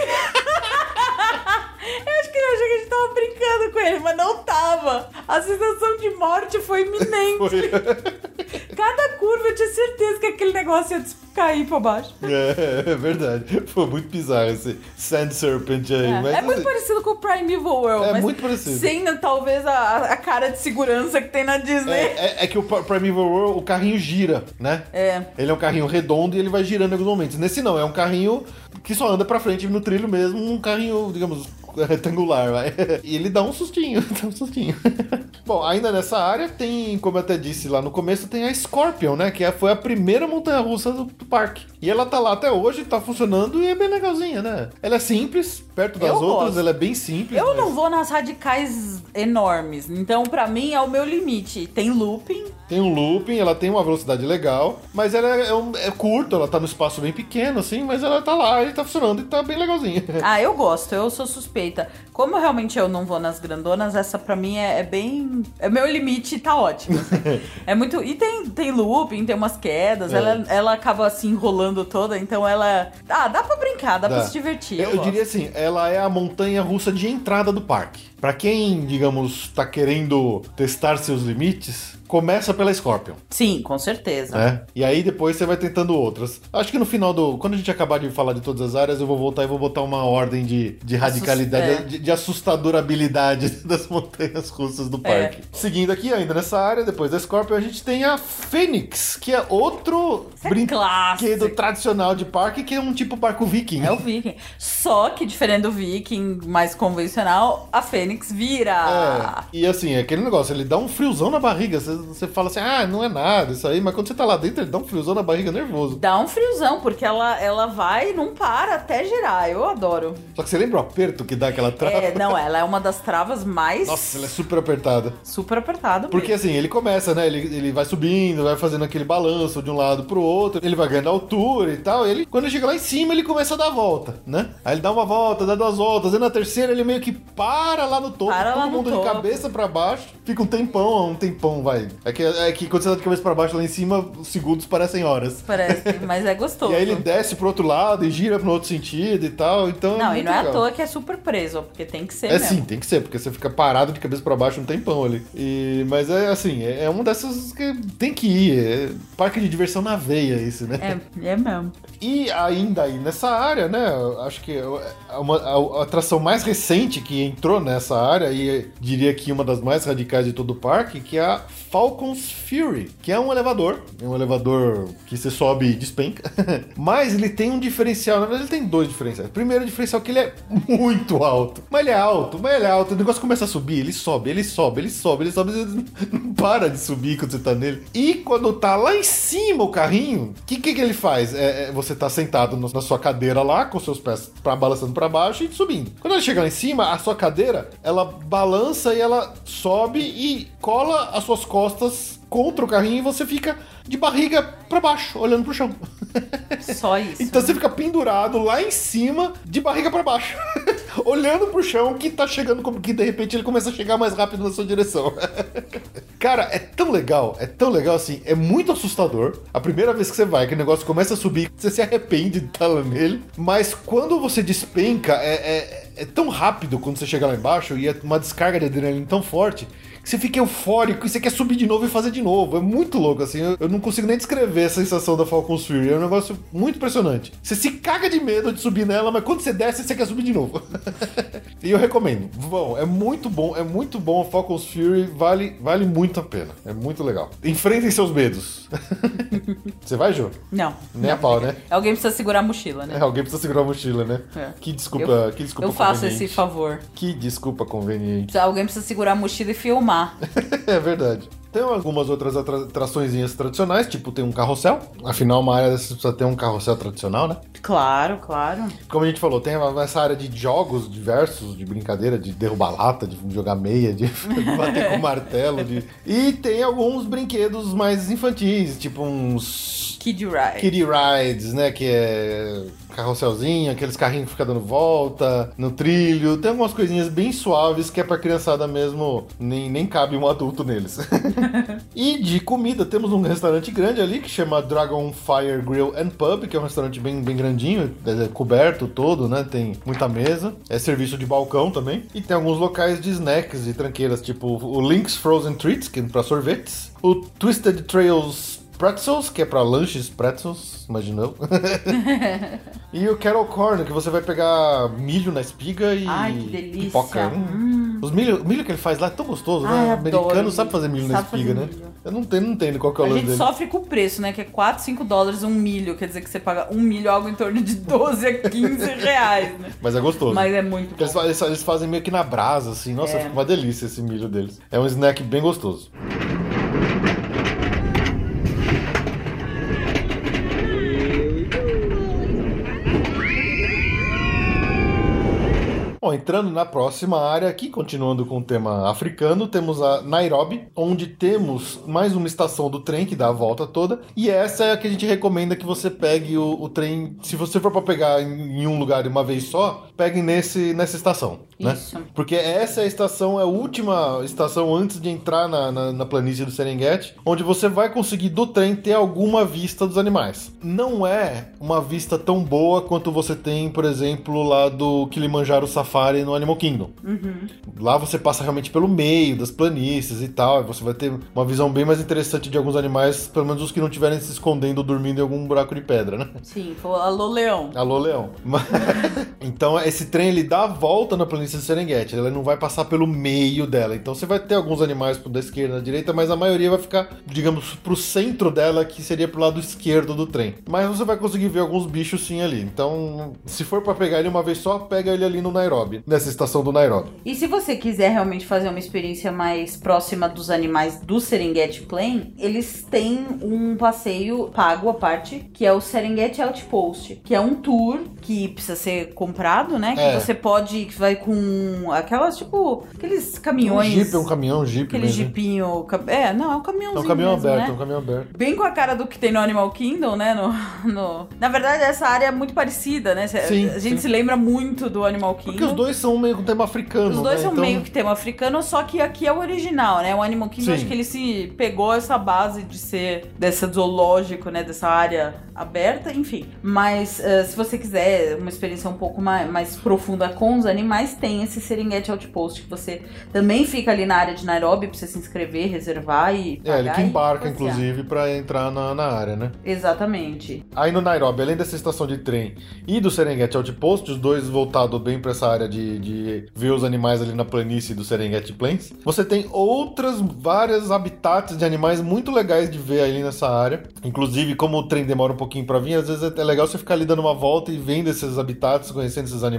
eu acho que ele achou que a gente tava brincando com ele, mas não tava. A sensação de morte foi iminente. Foi. Cada curva eu tinha certeza que aquele negócio ia cair pra baixo. É, é verdade. Foi muito bizarro esse Sand Serpent aí. É, mas, é muito assim, parecido com o Primeval World. É muito parecido. Sem talvez a, a cara de segurança que tem na Disney. é, é- é que o Pri- Primeval World, o carrinho gira, né? É. Ele é um carrinho redondo e ele vai girando em alguns momentos. Nesse não, é um carrinho que só anda pra frente no trilho mesmo, um carrinho, digamos, retangular, vai. E ele dá um sustinho, dá um sustinho. Bom, ainda nessa área tem, como eu até disse lá no começo, tem a Scorpion, né? Que foi a primeira montanha-russa do, do parque. E ela tá lá até hoje, tá funcionando e é bem legalzinha, né? Ela é simples, perto das Eu outras, gosto. ela é bem simples. Eu mas- não vou nas radicais enormes, então pra mim é o meu limite. Tem looping, Tem um looping, ela tem uma velocidade legal, mas ela é, é, um- é curta, ela tá no espaço bem pequeno, assim, mas ela tá lá e tá funcionando e tá bem legalzinha. Ah, eu gosto, eu sou suspeita. Como realmente eu não vou nas grandonas, essa pra mim é, é bem. É meu limite e tá ótimo. assim. é muito. E tem, tem looping, tem umas quedas, É. ela, ela acaba se enrolando toda, então ela. Ah, dá pra brincar, dá, pra Dá. se divertir. Eu, Eu, diria assim, ela é a montanha russa de entrada do parque. Pra quem, digamos, tá querendo testar seus limites, começa pela Scorpion. Sim, com certeza. Né? E aí depois você vai tentando outras. Acho que no final do. Quando a gente acabar de falar de todas as áreas, eu vou voltar e vou botar uma ordem de, de radicalidade, é. de, de assustadora habilidade das montanhas russas do É. parque. Seguindo aqui, ainda nessa área, depois da Scorpion, a gente tem a Fênix, que é outro é brinquedo clássico. tradicional de parque, que é um tipo barco viking. É o Viking. Só que, diferente do Viking mais convencional, a Fênix vira. É, e assim, é aquele negócio, ele dá um friozão na barriga. Você, você fala assim, ah, não é nada isso aí, mas quando você tá lá dentro, ele dá um friozão na barriga nervoso. Dá um friozão, porque ela, ela vai e não para até girar. Eu adoro. Só que você lembra o aperto que dá aquela trava? É, não, ela é uma das travas mais Nossa, ela é super apertada. super apertada. Porque assim, ele começa, né? Ele, ele vai subindo, vai fazendo aquele balanço de um lado pro outro, ele vai ganhando altura e tal. E ele, quando ele chega lá em cima, ele começa a dar a volta, né? Aí ele dá uma volta, dá duas voltas, e na terceira ele meio que para lá no topo, Para todo lá mundo de topo. cabeça pra baixo, fica um tempão, um tempão, vai. É que, é que quando você tá de cabeça pra baixo lá em cima, os segundos parecem horas. Parece, mas é gostoso. E aí ele desce pro outro lado e gira pro outro sentido e tal. Então Não, e muito não é à legal. toa que é super preso, porque tem que ser É mesmo. sim, tem que ser, porque você fica parado de cabeça pra baixo um tempão ali. E, mas é assim, é, é uma dessas que tem que ir. É parque de diversão na veia, isso, né? É, é mesmo. E ainda aí nessa área, né? Acho que é uma, a, a atração mais recente que entrou nessa nessa área, e diria que uma das mais radicais de todo o parque, que é a Falcon's Fury, que é um elevador. É um elevador que você sobe e despenca. Mas ele tem um diferencial, na verdade ele tem dois diferenciais. Primeiro diferencial é que ele é muito alto. Mas ele é alto, mas ele é alto. O negócio começa a subir, ele sobe, ele sobe, ele sobe, ele sobe, ele não para de subir quando você tá nele. E quando tá lá em cima o carrinho, o que, que que ele faz? É, é, você tá sentado no- na sua cadeira lá, com seus pés pra, balançando pra baixo e subindo. Quando ele chega lá em cima, a sua cadeira, ela balança e ela sobe e cola as suas costas contra o carrinho e você fica de barriga pra baixo, olhando pro chão. Só isso. Então você fica pendurado lá em cima, de barriga pra baixo, olhando pro chão que tá chegando, como que de repente ele começa a chegar mais rápido na sua direção. Cara, é tão legal, é tão legal assim, é muito assustador. A primeira vez que você vai, que o negócio começa a subir, você se arrepende de estar lá nele. Mas quando você despenca, é, é, é tão rápido quando você chega lá embaixo e é uma descarga de adrenalina tão forte você fica eufórico e você quer subir de novo e fazer de novo. É muito louco, assim. Eu, eu não consigo nem descrever a sensação da Falcon's Fury. É um negócio muito impressionante. Você se caga de medo de subir nela, mas quando você desce, você quer subir de novo. e eu recomendo. Vão, é muito bom, é muito bom. A Falcon's Fury vale, vale muito a pena. É muito legal. Enfrentem seus medos. você vai, Jô? Não. Nem a pau, né? Alguém precisa segurar a mochila, né? É, alguém precisa segurar a mochila, né? É. Que desculpa, Eu- que desculpa Eu faço esse favor. Que desculpa conveniente. Alguém precisa segurar a mochila e filmar. É verdade. Tem algumas outras atra- atraçõezinhas tradicionais, tipo tem um carrossel. Afinal, uma área dessas precisa ter um carrossel tradicional, né? Claro, claro. Como a gente falou, tem essa área de jogos diversos, de brincadeira, de derrubar lata, de jogar meia, de bater com martelo. de- E tem alguns brinquedos mais infantis, tipo uns Kid Ride. Kiddie Rides, né? Que é carrosselzinho, aqueles carrinhos que ficam dando volta no trilho. Tem algumas coisinhas bem suaves que é pra criançada mesmo, nem, nem cabe um adulto neles. e de comida, temos um restaurante grande ali que chama Dragon Fire Grill and Pub, que é um restaurante bem, bem grandinho, é coberto todo, né? Tem muita mesa. É serviço de balcão também. E tem alguns locais de snacks e tranqueiras, tipo o Link's Frozen Treats, que é pra sorvetes. O Twisted Trails Pretzels, que é pra lanches pretzels, imaginou. e o Kettle Corn, que você vai pegar milho na espiga e Ai, que delícia. pipoca. Hum. Os milho, o milho que ele faz lá é tão gostoso, Ai, né? O americano sabe fazer milho na Sabe espiga, fazer né? milho. Eu não entendo, não entendo qual que é o A lance gente dele. sofre com o preço, né? Que é 4, 5 dólares um milho. Quer dizer que você paga um milho, algo em torno de 12 a 15 reais, né? Mas é gostoso. Mas é muito bom. eles eles fazem meio que na brasa, assim. Nossa, É. fica uma delícia esse milho deles. É um snack bem gostoso. Bom, entrando na próxima área aqui, continuando com o tema africano, temos a Nairobi, onde temos mais uma estação do trem que dá a volta toda. E essa é a que a gente recomenda que você pegue o, o trem. Se você for para pegar em, em um lugar de uma vez só, pegue nesse, nessa estação. Né? Isso. Porque essa estação é a última estação antes de entrar na, na, na planície do Serengeti, onde você vai conseguir do trem ter alguma vista dos animais. Não é uma vista tão boa quanto você tem, por exemplo, lá do Kilimanjaro Safari no Animal Kingdom. Lá você passa realmente pelo meio das planícies e tal, e você vai ter uma visão bem mais interessante de alguns animais, pelo menos os que não estiverem se escondendo ou dormindo em algum buraco de pedra, né? Sim, foi alô, leão. Alô, Leão. Então, esse trem ele dá a volta na planície do Serengeti. Ele não vai passar pelo meio dela. Então, você vai ter alguns animais da esquerda e da direita, mas a maioria vai ficar, digamos, pro centro dela, que seria pro lado esquerdo do trem. Mas você vai conseguir ver alguns bichos sim ali. Então, se for pra pegar ele uma vez só, pega ele ali no Nairobi, nessa estação do Nairobi. E se você quiser realmente fazer uma experiência mais próxima dos animais do Serengeti Plain, eles têm um passeio pago à parte, que é o Serengeti Outpost, que é um tour que precisa ser comprado, né? Que É. você pode, que vai com aquelas, tipo, aqueles caminhões. Um jeep, um caminhão, um jeep Aquele mesmo. jipinho. É, não, é um É caminhãozinho. um caminhão mesmo, aberto, né? é um caminhão aberto. Bem com a cara do que tem no Animal Kingdom, né? No, no- Na verdade, essa área é muito parecida, né? Sim, a gente sim. se lembra muito do Animal Kingdom. Porque os dois são meio com tema africano. Os dois né? são Então- meio que tema africano, só que aqui é o original, né? O Animal Kingdom, Sim. acho que ele se pegou essa base de ser dessa zoológico, né? Dessa área aberta, enfim. Mas eh, se você quiser uma experiência um pouco mais, mais mais profunda com os animais, tem esse Serengeti Outpost, que você também fica ali na área de Nairobi pra você se inscrever, reservar e É, ele que embarca, inclusive, pra entrar na, na área, né? Exatamente. Aí no Nairobi, além dessa estação de trem e do Serengeti Outpost, os dois voltados bem pra essa área de, de ver os animais ali na planície do Serengeti Plains, você tem outras várias habitats de animais muito legais de ver ali nessa área. Inclusive, como o trem demora um pouquinho pra vir, às vezes é legal você ficar ali dando uma volta e vendo esses habitats, conhecendo esses animais,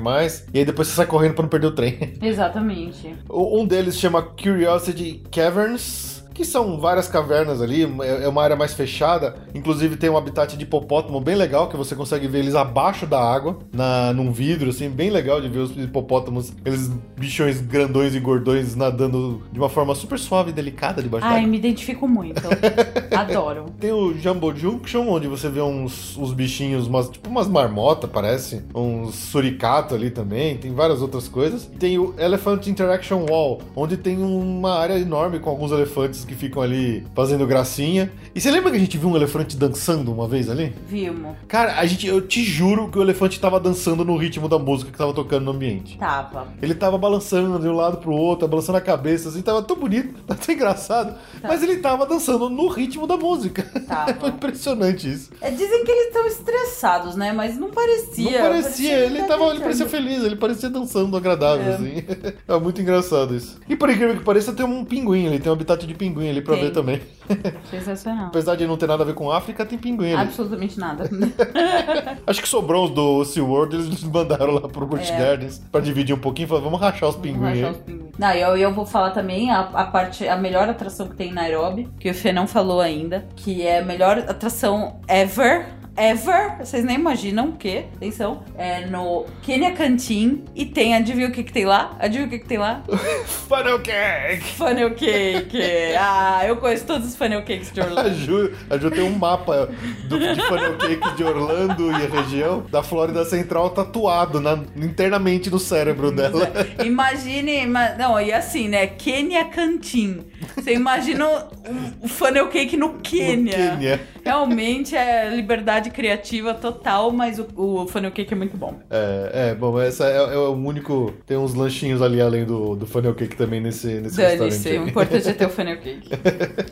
e aí depois você sai correndo pra não perder o trem. Exatamente. Um deles chama Curiosity Caverns. Que são várias cavernas ali, é é uma área mais fechada. Inclusive tem um habitat de hipopótamo bem legal, que você consegue ver eles abaixo da água, na, num vidro, assim, bem legal de ver os hipopótamos, aqueles bichões grandões e gordões nadando de uma forma super suave e delicada debaixo da Ai, água. me identifico muito. Adoro. Tem o Jumbo Junction, onde você vê uns, uns bichinhos, umas, tipo umas marmotas, parece. Uns suricato ali também. Tem várias outras coisas. Tem o Elephant Interaction Wall, onde tem uma área enorme com alguns elefantes que ficam ali fazendo gracinha. E você lembra que a gente viu um elefante dançando uma vez ali? Vimos. Cara, a gente, eu te juro que o elefante tava dançando no ritmo da música que tava tocando no ambiente. Tava. Ele tava balançando de um lado pro outro, balançando a cabeça, assim, tava tão bonito, tava tão engraçado. Mas ele tava dançando no ritmo da música. Tava. Foi impressionante isso. É, dizem que eles estão estressados, né? Mas não parecia. Não parecia, ele, que tava, ele parecia feliz, ele parecia dançando agradável, É. assim. É muito engraçado isso. E por incrível que pareça, tem um pinguim ali, tem um habitat de pinguim ali pra Tem. ver também. Sensacional. Apesar de não ter nada a ver com África, tem pinguim ali. Absolutamente nada. Acho que sobrou os do SeaWorld, eles mandaram lá pro Busch É. Gardens pra dividir um pouquinho e falaram, vamos rachar os Vamos pinguins rachar aí. os pinguins. Não, e eu, eu vou falar também a, a parte, a melhor atração que tem em Nairobi, que o Fê não falou ainda, que é a melhor atração ever. Ever, vocês nem imaginam o que, atenção, é no Kenya Canteen e tem, adivinha o que que tem lá? Adivinha o que que tem lá? Funnel Cake! Funnel Cake! Ah, eu conheço todos os funnel cakes de A Orlando. Ju, a Ju tem um mapa do, de funnel cake de Orlando e a região da Flórida Central tatuado na- internamente no cérebro dela. Imagine, ima- não, e assim, né? Kenya Canteen. Você imagina um, um funnel cake no Quênia. Quênia. Realmente é liberdade criativa total, mas o, o funnel cake é muito bom. É, é, bom, essa é, é o único. Tem uns lanchinhos ali além do, do funnel cake também nesse, nesse Dane-se, o importante é ter o funnel cake.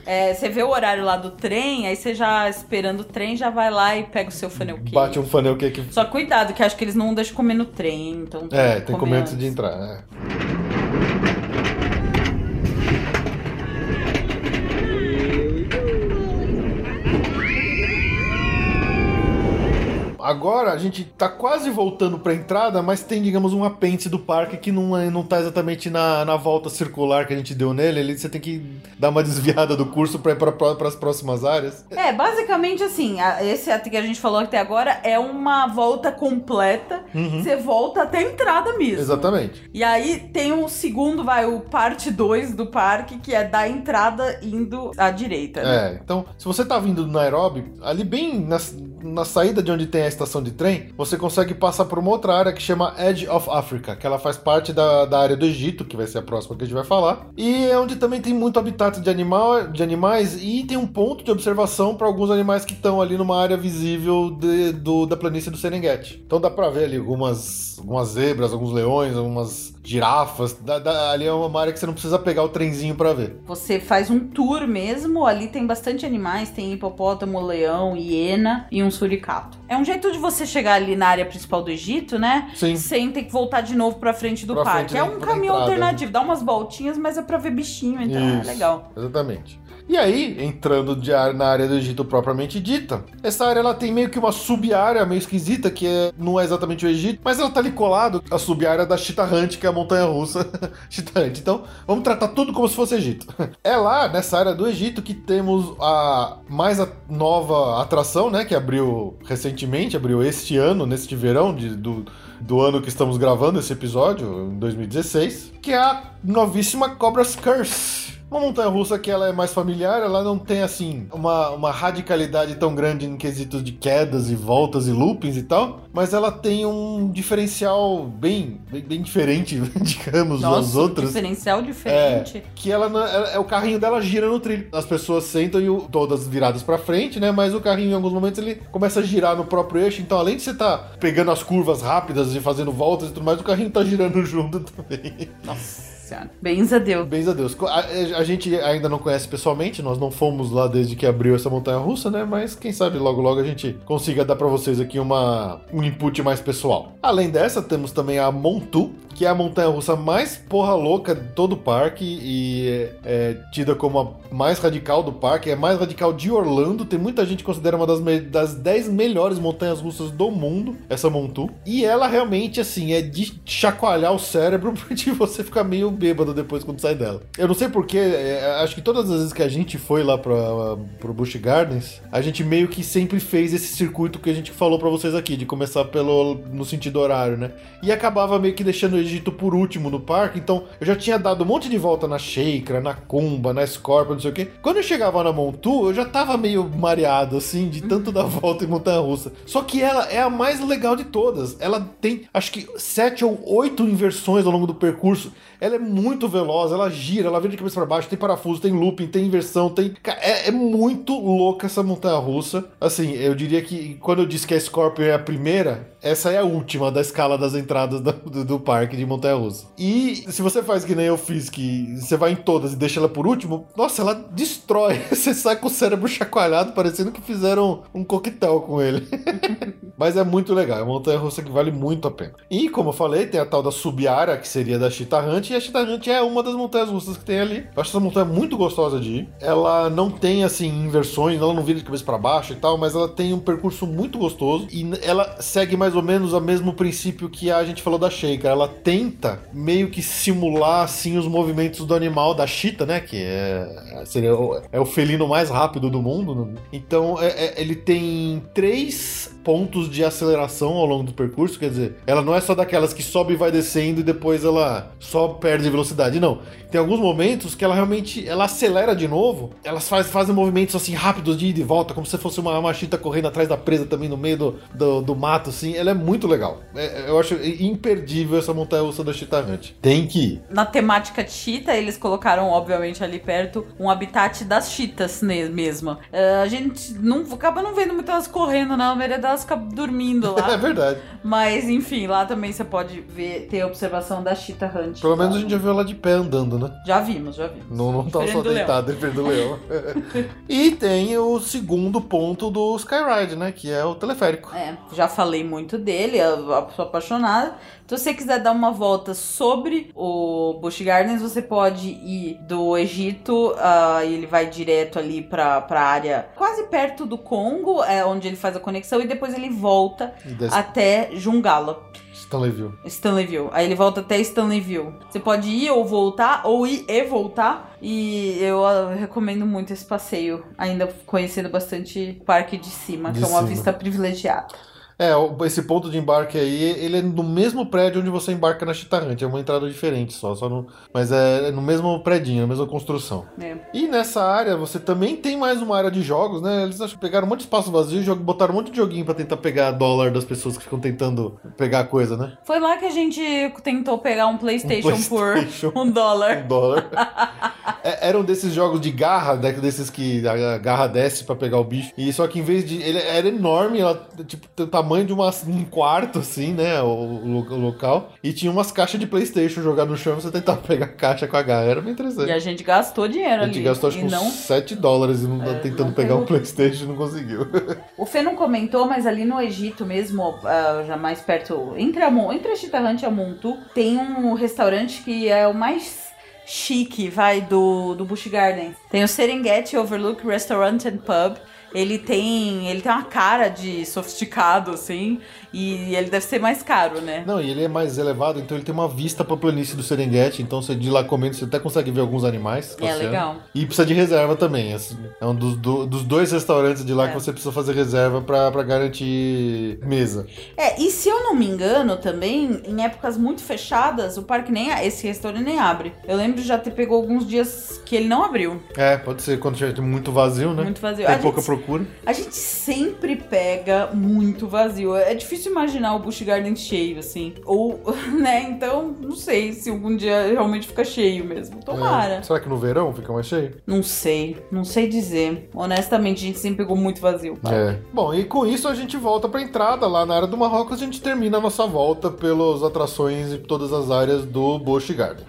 É, você vê o horário lá do trem, aí você já esperando o trem, já vai lá e pega o seu funnel cake. Bate um funnel cake. Só cuidado, que acho que eles não deixam comer no trem, então É, tem que comer antes de entrar. é. Agora a gente tá quase voltando pra entrada, mas tem, digamos, um apêndice do parque que não, é, não tá exatamente na, na volta circular que a gente deu nele. Ali você tem que dar uma desviada do curso pra ir pra, pra, as próximas áreas. É, basicamente assim, a- esse até que a gente falou até agora é uma volta completa. Você volta até a entrada mesmo. Exatamente. E aí tem um segundo, vai, o parte 2 do parque, que é da entrada indo à direita. né? É, então, se você tá vindo do Nairobi, ali bem na, na saída de onde tem a estação de trem, você consegue passar por uma outra área que chama Edge of Africa, que ela faz parte da, da área do Egito, que vai ser a próxima que a gente vai falar, e é onde também tem muito habitat de, animal, de animais e tem um ponto de observação para alguns animais que estão ali numa área visível de- do, da planície do Serengeti. Então dá pra ver ali algumas, algumas zebras, alguns leões, algumas girafas. Dá- dá- ali é uma área que você não precisa pegar o trenzinho pra ver. Você faz um tour mesmo, ali tem bastante animais, tem hipopótamo, leão, hiena e um suricato. É um jeito de você chegar ali na área principal do Egito, né? Sim. Sem ter que voltar de novo pra frente do Pra parque. frente é um caminho entrada. alternativo, dá umas voltinhas, mas é pra ver bichinho, então é Isso, legal. Exatamente. E aí, entrando de ar- na área do Egito propriamente dita, essa área ela tem meio que uma sub-área meio esquisita, que é- não é exatamente o Egito, mas ela tá ali colado a sub-área da Chita Hunt, que é a montanha russa Chita Hunt. Então, vamos tratar tudo como se fosse Egito. É lá, nessa área do Egito, que temos a mais a nova atração, né, que abriu recentemente, abriu este ano, neste verão de- do, do ano que estamos gravando esse episódio, em 2016, que é a novíssima Cobra's Curse. Uma montanha russa que ela é mais familiar, ela não tem assim uma, uma radicalidade tão grande em quesitos de quedas e voltas e loopings e tal, mas ela tem um diferencial bem, bem, bem diferente, digamos, das Nossa, um outras. diferencial diferente. Que ela, ela- é o carrinho dela gira no trilho. As pessoas sentam e o- todas viradas pra frente, né? Mas o carrinho em alguns momentos ele começa a girar no próprio eixo. Então, além de você estar pegando as curvas rápidas e fazendo voltas e tudo mais, o carrinho tá girando junto também. Nossa senhora. Bens a Deus. Bens a Deus. A, a gente ainda não conhece pessoalmente, nós não fomos lá desde que abriu essa montanha russa, né? Mas quem sabe logo logo a gente consiga dar pra vocês aqui uma, um input mais pessoal. Além dessa, temos também a Montu, que é a montanha russa mais porra louca de todo o parque e é, é tida como a mais radical do parque, é a mais radical de Orlando. Tem muita gente que considera uma das, me- das 10 melhores montanhas russas do mundo, essa Montu. E ela realmente, assim, é de chacoalhar o cérebro de você ficar meio bêbado depois quando sai dela. Eu não sei porquê, é, acho que todas as vezes que a gente foi lá pra, pro Busch Gardens, a gente meio que sempre fez esse circuito que a gente falou pra vocês aqui, de começar pelo no sentido horário, né? E acabava meio que deixando o Egito por último no parque, então eu já tinha dado um monte de volta na Sheikra, na Kumba, na Scorpion, não sei o quê. Quando eu chegava na Montu, eu já tava meio mareado, assim, de tanto dar volta em montanha russa. Só que ela é a mais legal de todas. Ela tem, acho que, sete ou oito inversões ao longo do percurso. Ela é muito veloz, ela gira, ela vira de cabeça pra baixo, tem parafuso, tem looping, tem inversão, tem. É, é muito louca essa montanha russa. Assim, eu diria que quando eu disse que a Scorpion é a primeira, essa é a última da escala das entradas da- do, do parque de montanha russa. E se você faz que nem eu fiz, que você vai em todas e deixa ela por último, nossa, ela destrói. Você sai com o cérebro chacoalhado, parecendo que fizeram um coquetel com ele. Mas é muito legal, é uma montanha russa que vale muito a pena. E como eu falei, tem a tal da Subiara, que seria da Cheetah Hunt, e a Cheetah Hunt é uma das montanhas russas que tem ali. Eu acho essa montanha muito gostosa de ir. Ela não tem, assim, inversões, ela não vira de cabeça pra baixo e tal, mas ela tem um percurso muito gostoso e ela segue mais ou menos o mesmo princípio que a gente falou da Shaker. Ela tenta meio que simular, assim, os movimentos do animal da Cheetah, né? Que é, seria o, é o felino mais rápido do mundo. né? Então, é- é- ele tem três pontos de aceleração ao longo do percurso, quer dizer, ela não é só daquelas que sobe e vai descendo e depois ela só perde velocidade, não. Tem alguns momentos que ela realmente ela acelera de novo, elas faz, fazem movimentos assim rápidos de ida e volta, como se fosse uma machita correndo atrás da presa também no meio do, do, do mato, assim. Ela é muito legal. É- eu acho imperdível essa montanha russa da Cheetah Hunt. Tem que ir. Na temática cheetah, eles colocaram, obviamente, ali perto, um habitat das cheetahs mesmo. É, a gente não acaba não vendo muito elas correndo, não. A maioria delas fica dormindo É lá. verdade. Mas, enfim, lá também você pode ver, ter a observação da cheetah hunt. Pelo menos a gente já viu ela de pé andando, né? Já vimos, já vimos. Não, não tá só deitado diferente do leão. e tem o segundo ponto do Skyride, né? Que é o teleférico. É, já falei muito dele, eu sou apaixonada. Então, se você quiser dar uma volta sobre o Busch Gardens, você pode ir do Egito e ele vai direto ali pra, pra área quase perto do Congo, é onde ele faz a conexão, e depois ele volta desce até Jungala, Stanleyville. Stanleyville. Aí ele volta até Stanleyville. Você pode ir ou voltar, ou ir e voltar. E eu ah, recomendo muito esse passeio, ainda conhecendo bastante o Parque de Cima, De que é uma cima. vista privilegiada. É, esse ponto de embarque aí, ele é no mesmo prédio onde você embarca na Chitarrante. É uma entrada diferente só, só no, mas é no mesmo predinho, na mesma construção. É. E nessa área você também tem mais uma área de jogos, né? Eles pegaram um monte de espaço vazio e botaram um monte de joguinho pra tentar pegar dólar das pessoas que ficam tentando pegar coisa, né? Foi lá que a gente tentou pegar um PlayStation, PlayStation. por um dólar. Um dólar. É, eram desses jogos de garra, né, desses que a garra desce pra pegar o bicho. E só que em vez de. Ele era enorme, ela, tipo, tem o tamanho de uma, um quarto, assim, né? O, o- o local. E tinha umas caixas de PlayStation jogadas no chão você tentava pegar a caixa com a garra. Era bem interessante. E a gente gastou dinheiro A ali. gente gastou acho que uns não... 7 dólares e não, É, tentando não pegar pegou. um Playstation e não conseguiu. O Fê não comentou, mas ali no Egito mesmo, ah, já mais perto, entre a, entre a Chitarrante e a Montu, tem um restaurante que é o mais chique, vai, do, do Busch Gardens. Tem o Serengeti Overlook Restaurant and Pub. Ele tem, ele tem uma cara de sofisticado, assim, e ele deve ser mais caro, né? Não, e ele é mais elevado, então ele tem uma vista pra planície do Serengeti, então você de lá comendo, você até consegue ver alguns animais. É passeando. legal. E precisa de reserva também. assim, É um dos, do- dos dois restaurantes de lá É. que você precisa fazer reserva pra, pra garantir mesa. É, e se eu não me engano também, em épocas muito fechadas, o parque nem, esse restaurante nem abre. Eu lembro de já ter pegou alguns dias que ele não abriu. É, pode ser quando tiver muito vazio, né? Muito vazio. Tem pouca procura. A gente sempre pega muito vazio. É difícil imaginar o Busch Garden cheio, assim. Ou, né? Então, não sei se algum dia realmente fica cheio mesmo. Tomara. É. Será que no verão fica mais cheio? Não sei. Não sei dizer. Honestamente, a gente sempre pegou muito vazio. É. Bom, e com isso a gente volta pra entrada lá na área do Marrocos. A gente termina a nossa volta pelas atrações e todas as áreas do Busch Garden.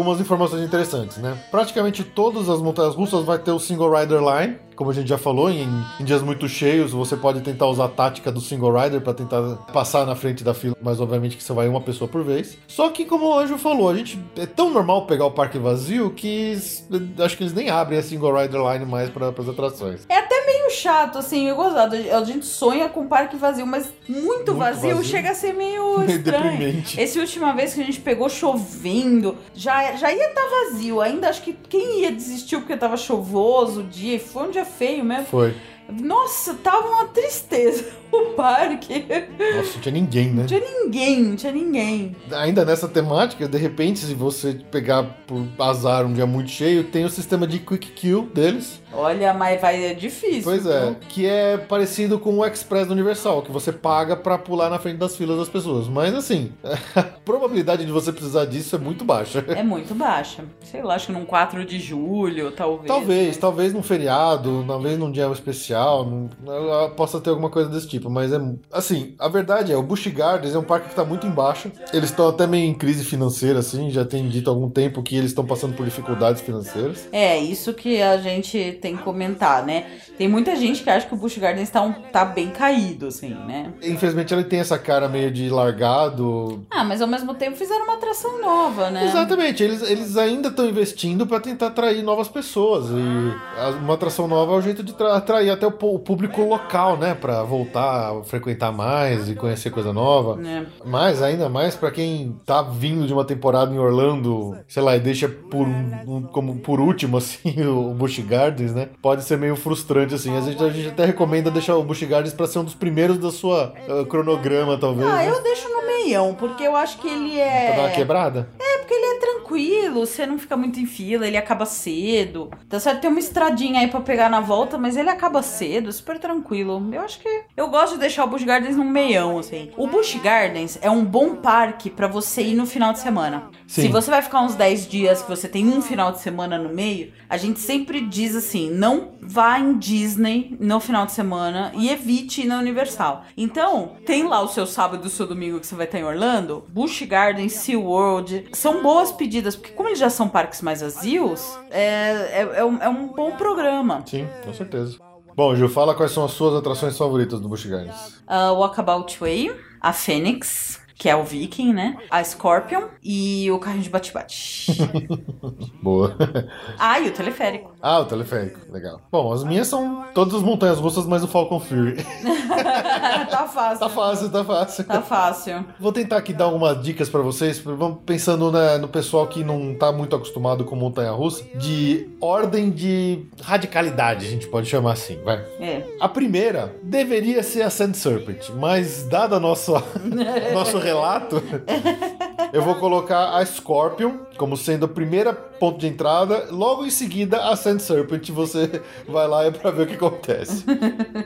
Algumas informações interessantes, né? Praticamente todas as montanhas russas vai ter o single rider line, como a gente já falou, em, em dias muito cheios você pode tentar usar a tática do single rider para tentar passar na frente da fila, mas obviamente que você vai uma pessoa por vez. Só que como o Anjo falou, a gente é tão normal pegar o parque vazio que acho que eles nem abrem a single rider line mais para as atrações. É até meio chato, assim, eu gostado. A gente sonha com parque vazio, mas muito, vazio, vazio. chega a ser meio estranho. deprimente. Esse última vez que a gente pegou chovendo, já, já ia estar vazio. Ainda acho que quem ia desistiu porque tava chovoso o dia, e foi um dia feio mesmo. Foi. Nossa, tava uma tristeza o parque. Nossa, não tinha ninguém, né? Não tinha ninguém, não tinha ninguém. Ainda nessa temática, de repente, se você pegar por azar um dia muito cheio, tem o sistema de quick kill deles. Olha, mas vai é difícil. Pois é, viu? que é parecido com o Express do Universal, que você paga pra pular na frente das filas das pessoas. Mas assim, a probabilidade de você precisar disso é muito baixa. É muito baixa. Sei lá, acho que num 4 de julho, talvez. Talvez, talvez num feriado, talvez num dia especial, num- possa ter alguma coisa desse tipo, mas é assim, a verdade é, o Busch Gardens é um parque que tá muito em baixa. Eles estão até meio em crise financeira assim, já tem dito há algum tempo que eles estão passando por dificuldades financeiras. É, isso que a gente tem que comentar, né? Tem muita gente que acha que o Busch Gardens tá, um- tá bem caído, assim, né? Infelizmente ele tem essa cara meio de largado. Ah, mas ao mesmo tempo fizeram uma atração nova, né? Exatamente, eles, eles ainda estão investindo para tentar atrair novas pessoas. E uma atração nova é o jeito de tra- atrair até o público local, né? Para voltar a frequentar mais e conhecer coisa nova. É. Mas ainda mais para quem tá vindo de uma temporada em Orlando, sei lá, e deixa por um- como por último assim o Busch Gardens, né? Pode ser meio frustrante assim. Às vezes a gente até recomenda deixar o Busch Gardens para ser um dos primeiros da sua eh, cronograma, talvez. Ah, né? eu deixo no meião, porque eu acho que ele Pra dar uma é. quebrada. É, porque ele é tranquilo, você não fica muito em fila, ele acaba cedo. Tá certo, tem uma estradinha aí pra pegar na volta, mas ele acaba cedo, super tranquilo. Eu acho que. Eu gosto de deixar o Busch Gardens num meião, assim. O Busch Gardens é um bom parque pra você ir no final de semana. Sim. Se você vai ficar uns 10 dias, que você tem um final de semana no meio, a gente sempre diz assim: não vá em Disney no final de semana e evite ir na Universal. Então, tem lá o seu sábado e o seu domingo que você vai estar em Orlando, Busch Gardens, SeaWorld. São boas pedidas, porque como eles já são parques mais vazios, é, é, é um, é um bom programa. Sim, com certeza. Bom, Gil, fala quais são as suas atrações favoritas do Busch Gardens. A Walkabout Way, a Phoenix, que é o Viking, né? A Scorpion e o carrinho de bate-bate. Boa. ah, e o teleférico. ah, o teleférico, legal. Bom, as minhas são todas as montanhas russas, mas o Falcon Fury. tá fácil. tá fácil, tá fácil. Tá fácil. Vou tentar aqui dar algumas dicas pra vocês, vamos pensando no pessoal que não tá muito acostumado com montanha russa, de ordem de radicalidade, a gente pode chamar assim, vai. É. A primeira deveria ser a Sand Serpent, mas dada a nossa, nosso relato, eu vou colocar a Scorpion como sendo a primeira ponto de entrada, logo em seguida a Sand Serpent, você vai lá é pra ver o que acontece.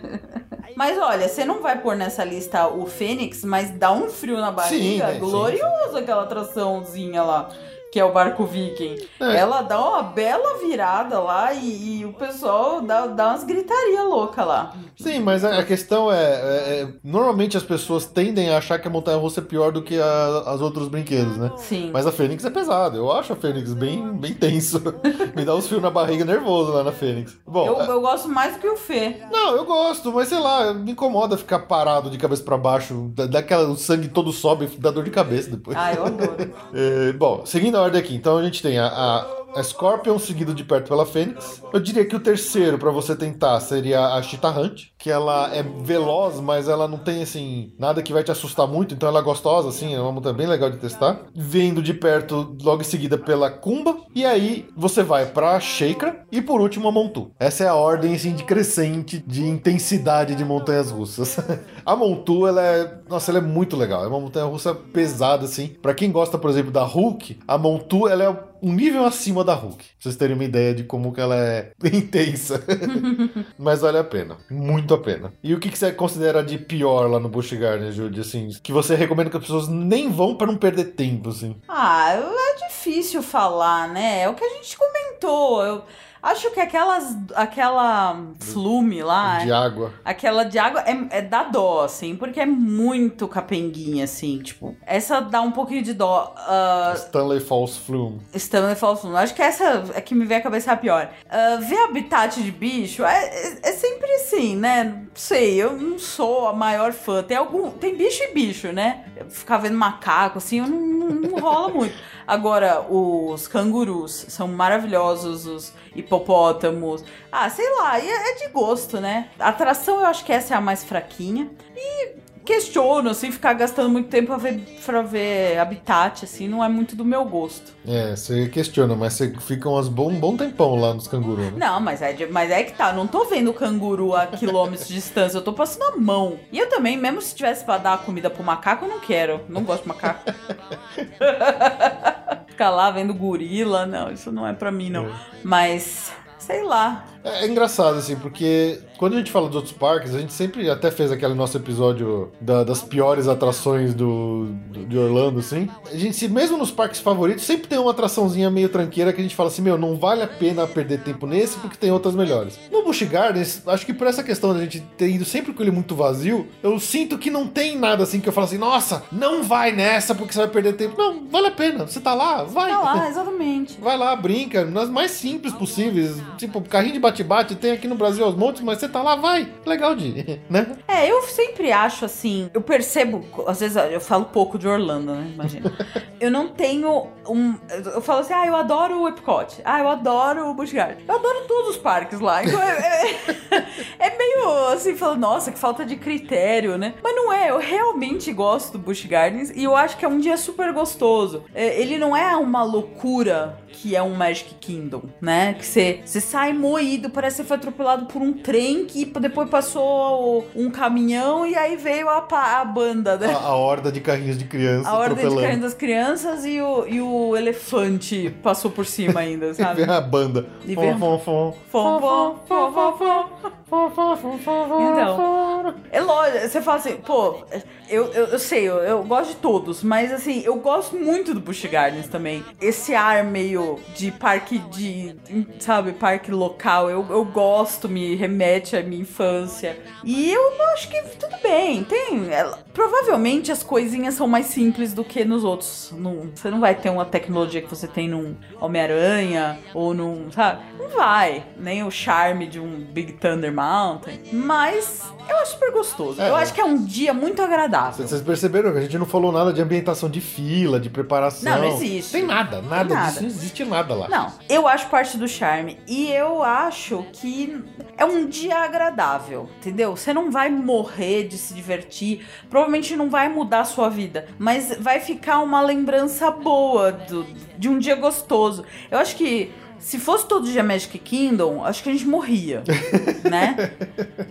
Mas olha, você não vai pôr nessa lista o Fênix, mas dá um frio na barriga. né, sim, glorioso aquela atraçãozinha lá. Que é o barco viking. É. Ela dá uma bela virada lá e, e o pessoal dá, dá umas gritaria louca lá. Sim, mas a a questão é, é- é, Normalmente as pessoas tendem a achar que a montanha russa é pior do que a- as outros brinquedos, né? Sim. Mas a Fênix é pesada. Eu acho a Fênix bem, bem tenso. Me dá uns fios na barriga nervoso lá na Fênix. Bom, Eu, é- eu gosto mais do que o Fê. não, eu gosto, mas sei lá, me incomoda ficar parado de cabeça pra baixo. Dá, dá aquela, o sangue todo sobe, dá dor de cabeça depois. Ah, eu adoro. É, bom, seguindo a ordem aqui, então a gente tem a, a, Scorpion seguido de perto pela Fênix. Eu diria que o terceiro pra você tentar seria a Cheetah Hunt, que ela é veloz, mas ela não tem assim nada que vai te assustar muito, então ela é gostosa, assim, é uma montanha bem legal de testar. Vindo de perto, logo em seguida pela Kumba, e aí você vai pra Sheikra e por último a Montu. Essa é a ordem assim de crescente de intensidade de montanhas russas. a Montu, ela é, nossa, ela é muito legal. É uma montanha russa pesada assim. Pra quem gosta, por exemplo, da Hulk, a Montu ela é um nível acima da Hulk. Pra vocês terem uma ideia de como que ela é intensa. Mas vale a pena. Muito a pena. E o que, que você considera de pior lá no Busch Garden, Judy? Assim, que você recomenda que as pessoas nem vão pra não perder tempo, assim. Ah, é difícil falar, né? É o que a gente comentou. Eu acho que aquelas. aquela flume lá. De água. Aquela de água é, é dá dó, assim, porque é muito capenguinha, assim, tipo. Essa dá um pouquinho de dó. Ah, Stanley Falls Flume. Stanley Falls Flume. Acho que essa é que me vem à cabeça a pior. Ah, ver habitat de bicho é, é, é sempre assim, né? Não sei, eu não sou a maior fã. Tem algum. Tem bicho e bicho, né? Ficar vendo macaco, assim, eu não, não, não rola muito. Agora, os cangurus são maravilhosos, os hipopótamos. Ah, sei lá, é é de gosto, né? A atração eu acho que essa é a mais fraquinha. E questiono, assim, ficar gastando muito tempo pra ver, pra ver habitat, assim, não é muito do meu gosto. É, você questiona, mas você fica umas bom, um bom tempão lá nos cangurus, né? Não, mas é, de- mas é que tá, não tô vendo o canguru a quilômetros de distância, eu tô passando a mão. E eu também, mesmo se tivesse pra dar comida pro macaco, eu não quero. Não gosto de macaco. Ficar lá vendo gorila, não, isso não é pra mim, não. Mas, sei lá. É, é engraçado, assim, porque quando a gente fala dos outros parques, a gente sempre até fez aquele nosso episódio da- das piores atrações do, do- de Orlando, assim. A gente, se mesmo nos parques favoritos, sempre tem uma atraçãozinha meio tranqueira que a gente fala assim, meu, não vale a pena perder tempo nesse porque tem outras melhores. No Busch Gardens, acho que por essa questão da gente ter ido sempre com ele muito vazio, eu sinto que não tem nada assim que eu falo assim, nossa, não vai nessa porque você vai perder tempo. Não, vale a pena. Você tá lá, vai. Tá lá, exatamente. Vai lá, brinca, nas mais simples possíveis. Tipo, carrinho de bate-bate tem aqui no Brasil aos montes, mas você tá lá, vai. Legal de né? É, eu sempre acho assim, eu percebo, às vezes eu falo pouco de Orlando, né? Imagina. eu não tenho um. Eu falo assim, ah, eu adoro o Epcot. Ah, eu adoro o Busch Gardens. Eu adoro todos os parques lá. Então é, é- é meio assim, falando, nossa, que falta de critério, né? Mas não é, eu realmente gosto do Busch Gardens e eu acho que é um dia super gostoso. É, ele não é uma loucura que é um Magic Kingdom, né? Que você você sai moído, parece que você foi atropelado por um trem que depois passou um caminhão e aí veio a, a banda, né? A, a horda de carrinhos de criança A ordem de atropelando. carrinho das crianças e o, e o elefante passou por cima ainda, E sabe? vem a banda. E Fom, fom, Fom, fom, fom, fom, fom. fom, fom, fom, fom, Então. É lógico, você fala assim, pô, eu, eu, eu sei, eu, eu gosto de todos, mas assim, eu gosto muito do Busch Gardens também. Esse ar meio de parque de, sabe, parque local, eu, eu gosto, me remete à minha infância. E eu acho que tudo bem, tem. Provavelmente as coisinhas são mais simples do que nos outros. Num- você não vai ter uma tecnologia que você tem num Homem-Aranha ou num, sabe? Não vai. Nem o charme de um Big Thunder Mountain. Mas eu acho super gostoso. É. eu acho que é um dia muito agradável. Vocês perceberam que a gente não falou nada de ambientação de fila, de preparação. Não, não existe. Tem nada, nada, Tem nada. disso, não existe nada lá. Não, eu acho parte do charme. E eu acho que é um dia agradável, entendeu? Você não vai morrer de se divertir. Provavelmente não vai mudar a sua vida. Mas vai ficar uma lembrança boa do- de um dia gostoso. Eu acho que. Se fosse todo dia Magic Kingdom, acho que a gente morria, né?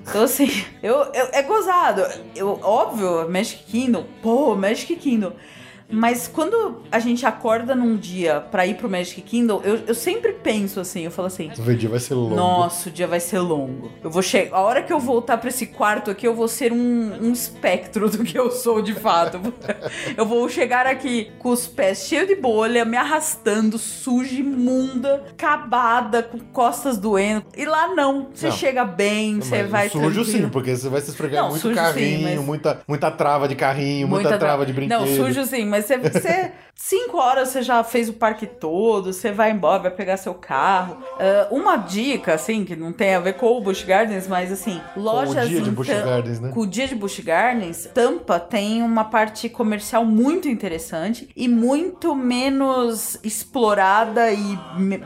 Então, assim, eu, eu- é gozado. Eu, óbvio, Magic Kingdom, pô, Magic Kingdom. Mas quando a gente acorda num dia pra ir pro Magic Kingdom, eu, eu sempre penso assim, eu falo assim, O dia vai ser longo. nossa, o dia vai ser longo. Eu vou chegar. A hora que eu voltar pra esse quarto aqui, eu vou ser um, um espectro do que eu sou de fato. Eu vou chegar aqui com os pés cheios de bolha, me arrastando, suja, imunda, acabada, com costas doendo. E lá não. Você Não. chega bem, você vai sujo tranquilo. sim, porque você vai se esfregar Não, muito sujo sim, carrinho, mas- muita, muita trava de carrinho, muita, Muita trava tra- de brinquedo. Não, sujo sim, mas você, você. Cinco horas você já fez o parque todo, você vai embora, vai pegar seu carro. Ah, uma dica, assim, que não tem a ver com o Busch Gardens, mas assim, lojas. dia de Busch Gardens, né? Com o dia de Busch Gardens, Tampa tem uma parte comercial muito interessante e muito menos explorada e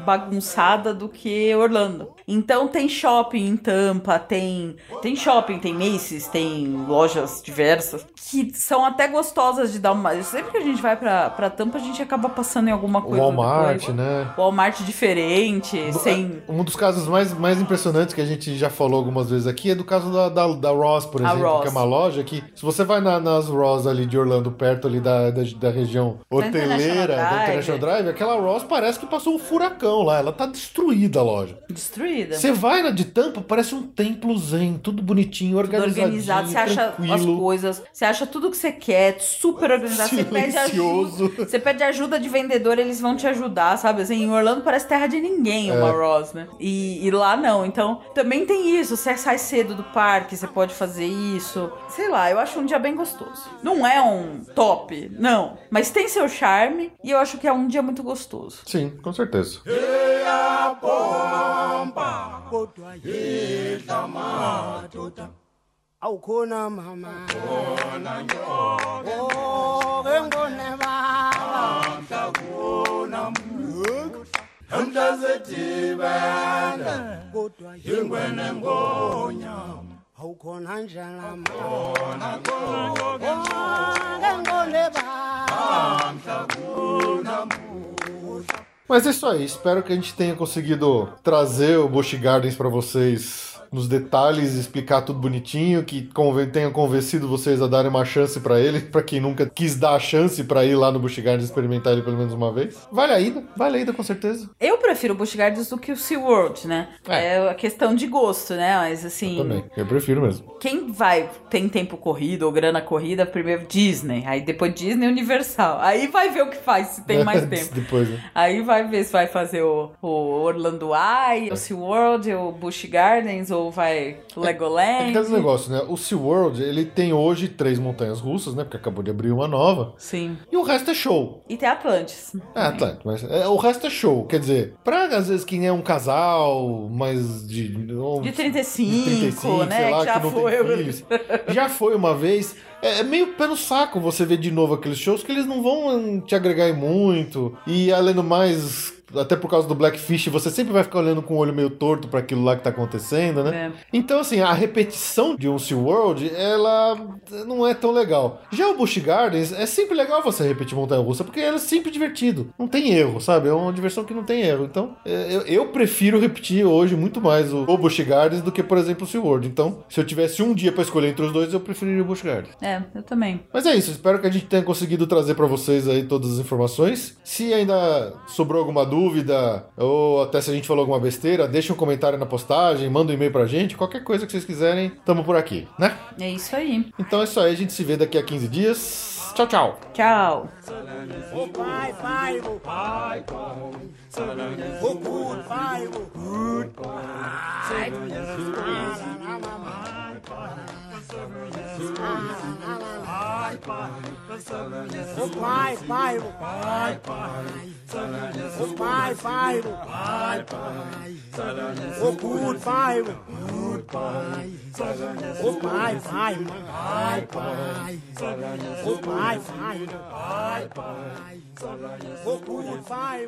bagunçada do que Orlando. Então tem shopping em Tampa, tem tem shopping, tem Macy's, tem lojas diversas que são até gostosas de dar uma. Sempre que a gente vai pra, pra Tampa, a gente acaba passando em alguma coisa. Walmart, depois. né? Walmart diferente, sem. Um dos casos mais, mais impressionantes que a gente já falou algumas vezes aqui é do caso da, da, da Ross, por exemplo, Ross. que é uma loja que, se você vai na- nas Ross ali de Orlando, perto ali da, da, da região hoteleira International da Drive. International Drive, aquela Ross parece que passou um furacão lá, ela tá destruída a loja. Destruída. Você vai na de Tampa, parece um templo zen, tudo bonitinho, tudo organizado, você acha as coisas, você acha tudo que você quer, super organizado, você pede ajuda, você pede ajuda de vendedor, eles vão te ajudar, sabe? Assim, em Orlando parece terra de ninguém uma É. Ross, né? E, e lá não, então também tem isso, você sai cedo do parque, você pode fazer isso, sei lá, eu acho um dia bem gostoso. Não é um top, não, mas tem seu charme e eu acho que é um dia muito gostoso. Sim, com certeza. iyabomba kodwa awukhona mama. Oh ngengone baba. Namhla sedibene kodwa ingwene ngonyama. Awukhona mama? Baba. Mas é isso aí, espero que a gente tenha conseguido trazer o Busch Gardens pra vocês nos detalhes, explicar tudo bonitinho, que tenha convencido vocês a darem uma chance pra ele, pra quem nunca quis dar a chance pra ir lá no Busch Gardens experimentar ele pelo menos uma vez. Vale a ida, vale a ida com certeza. Eu prefiro o Busch Gardens do que o SeaWorld, né? É. É, a questão de gosto, né? Mas assim, Também, eu prefiro mesmo. quem vai, tem tempo corrido ou grana corrida, primeiro Disney, aí depois Disney Universal. Aí vai ver o que faz, se tem mais tempo. Depois, né? Aí vai ver se vai fazer o, o Orlando Eye, o SeaWorld, o Busch Gardens, ou vai É Legoland. aquele negócio, né? O SeaWorld, ele tem hoje três montanhas russas, né? Porque acabou de abrir uma nova. Sim. E o resto é show. E tem Atlantis. É, Atlanta, mas é, o resto é show. Quer dizer, pra às vezes quem é um casal mais de. De 35, de 35, né? sei lá, que já que foi. filhos. Já foi uma vez. É é meio pé no saco você ver de novo aqueles shows que eles não vão te agregar em muito. E além do mais. Até por causa do Blackfish, você sempre vai ficar olhando com o olho meio torto pra aquilo lá que tá acontecendo, né? É. Então, assim, a repetição de um SeaWorld, ela não é tão legal. Já o Busch Gardens, é sempre legal você repetir Montanha Russa, porque ela é sempre divertido. Não tem erro, sabe? É uma diversão que não tem erro. Então, é, eu, eu prefiro repetir hoje muito mais o, o Busch Gardens do que, por exemplo, o SeaWorld. Então, se eu tivesse um dia pra escolher entre os dois, eu preferiria o Busch Gardens. É, eu também. Mas é isso, espero que a gente tenha conseguido trazer pra vocês aí todas as informações. Se ainda sobrou alguma dúvida, ou até se a gente falou alguma besteira, deixa um comentário na postagem, manda um e-mail pra gente, qualquer coisa que vocês quiserem, tamo por aqui, né? É isso aí. Então é isso aí, a gente se vê daqui a 15 dias. Tchau, tchau! Tchau. O Good Pai, o Good Pai, o Good Pai,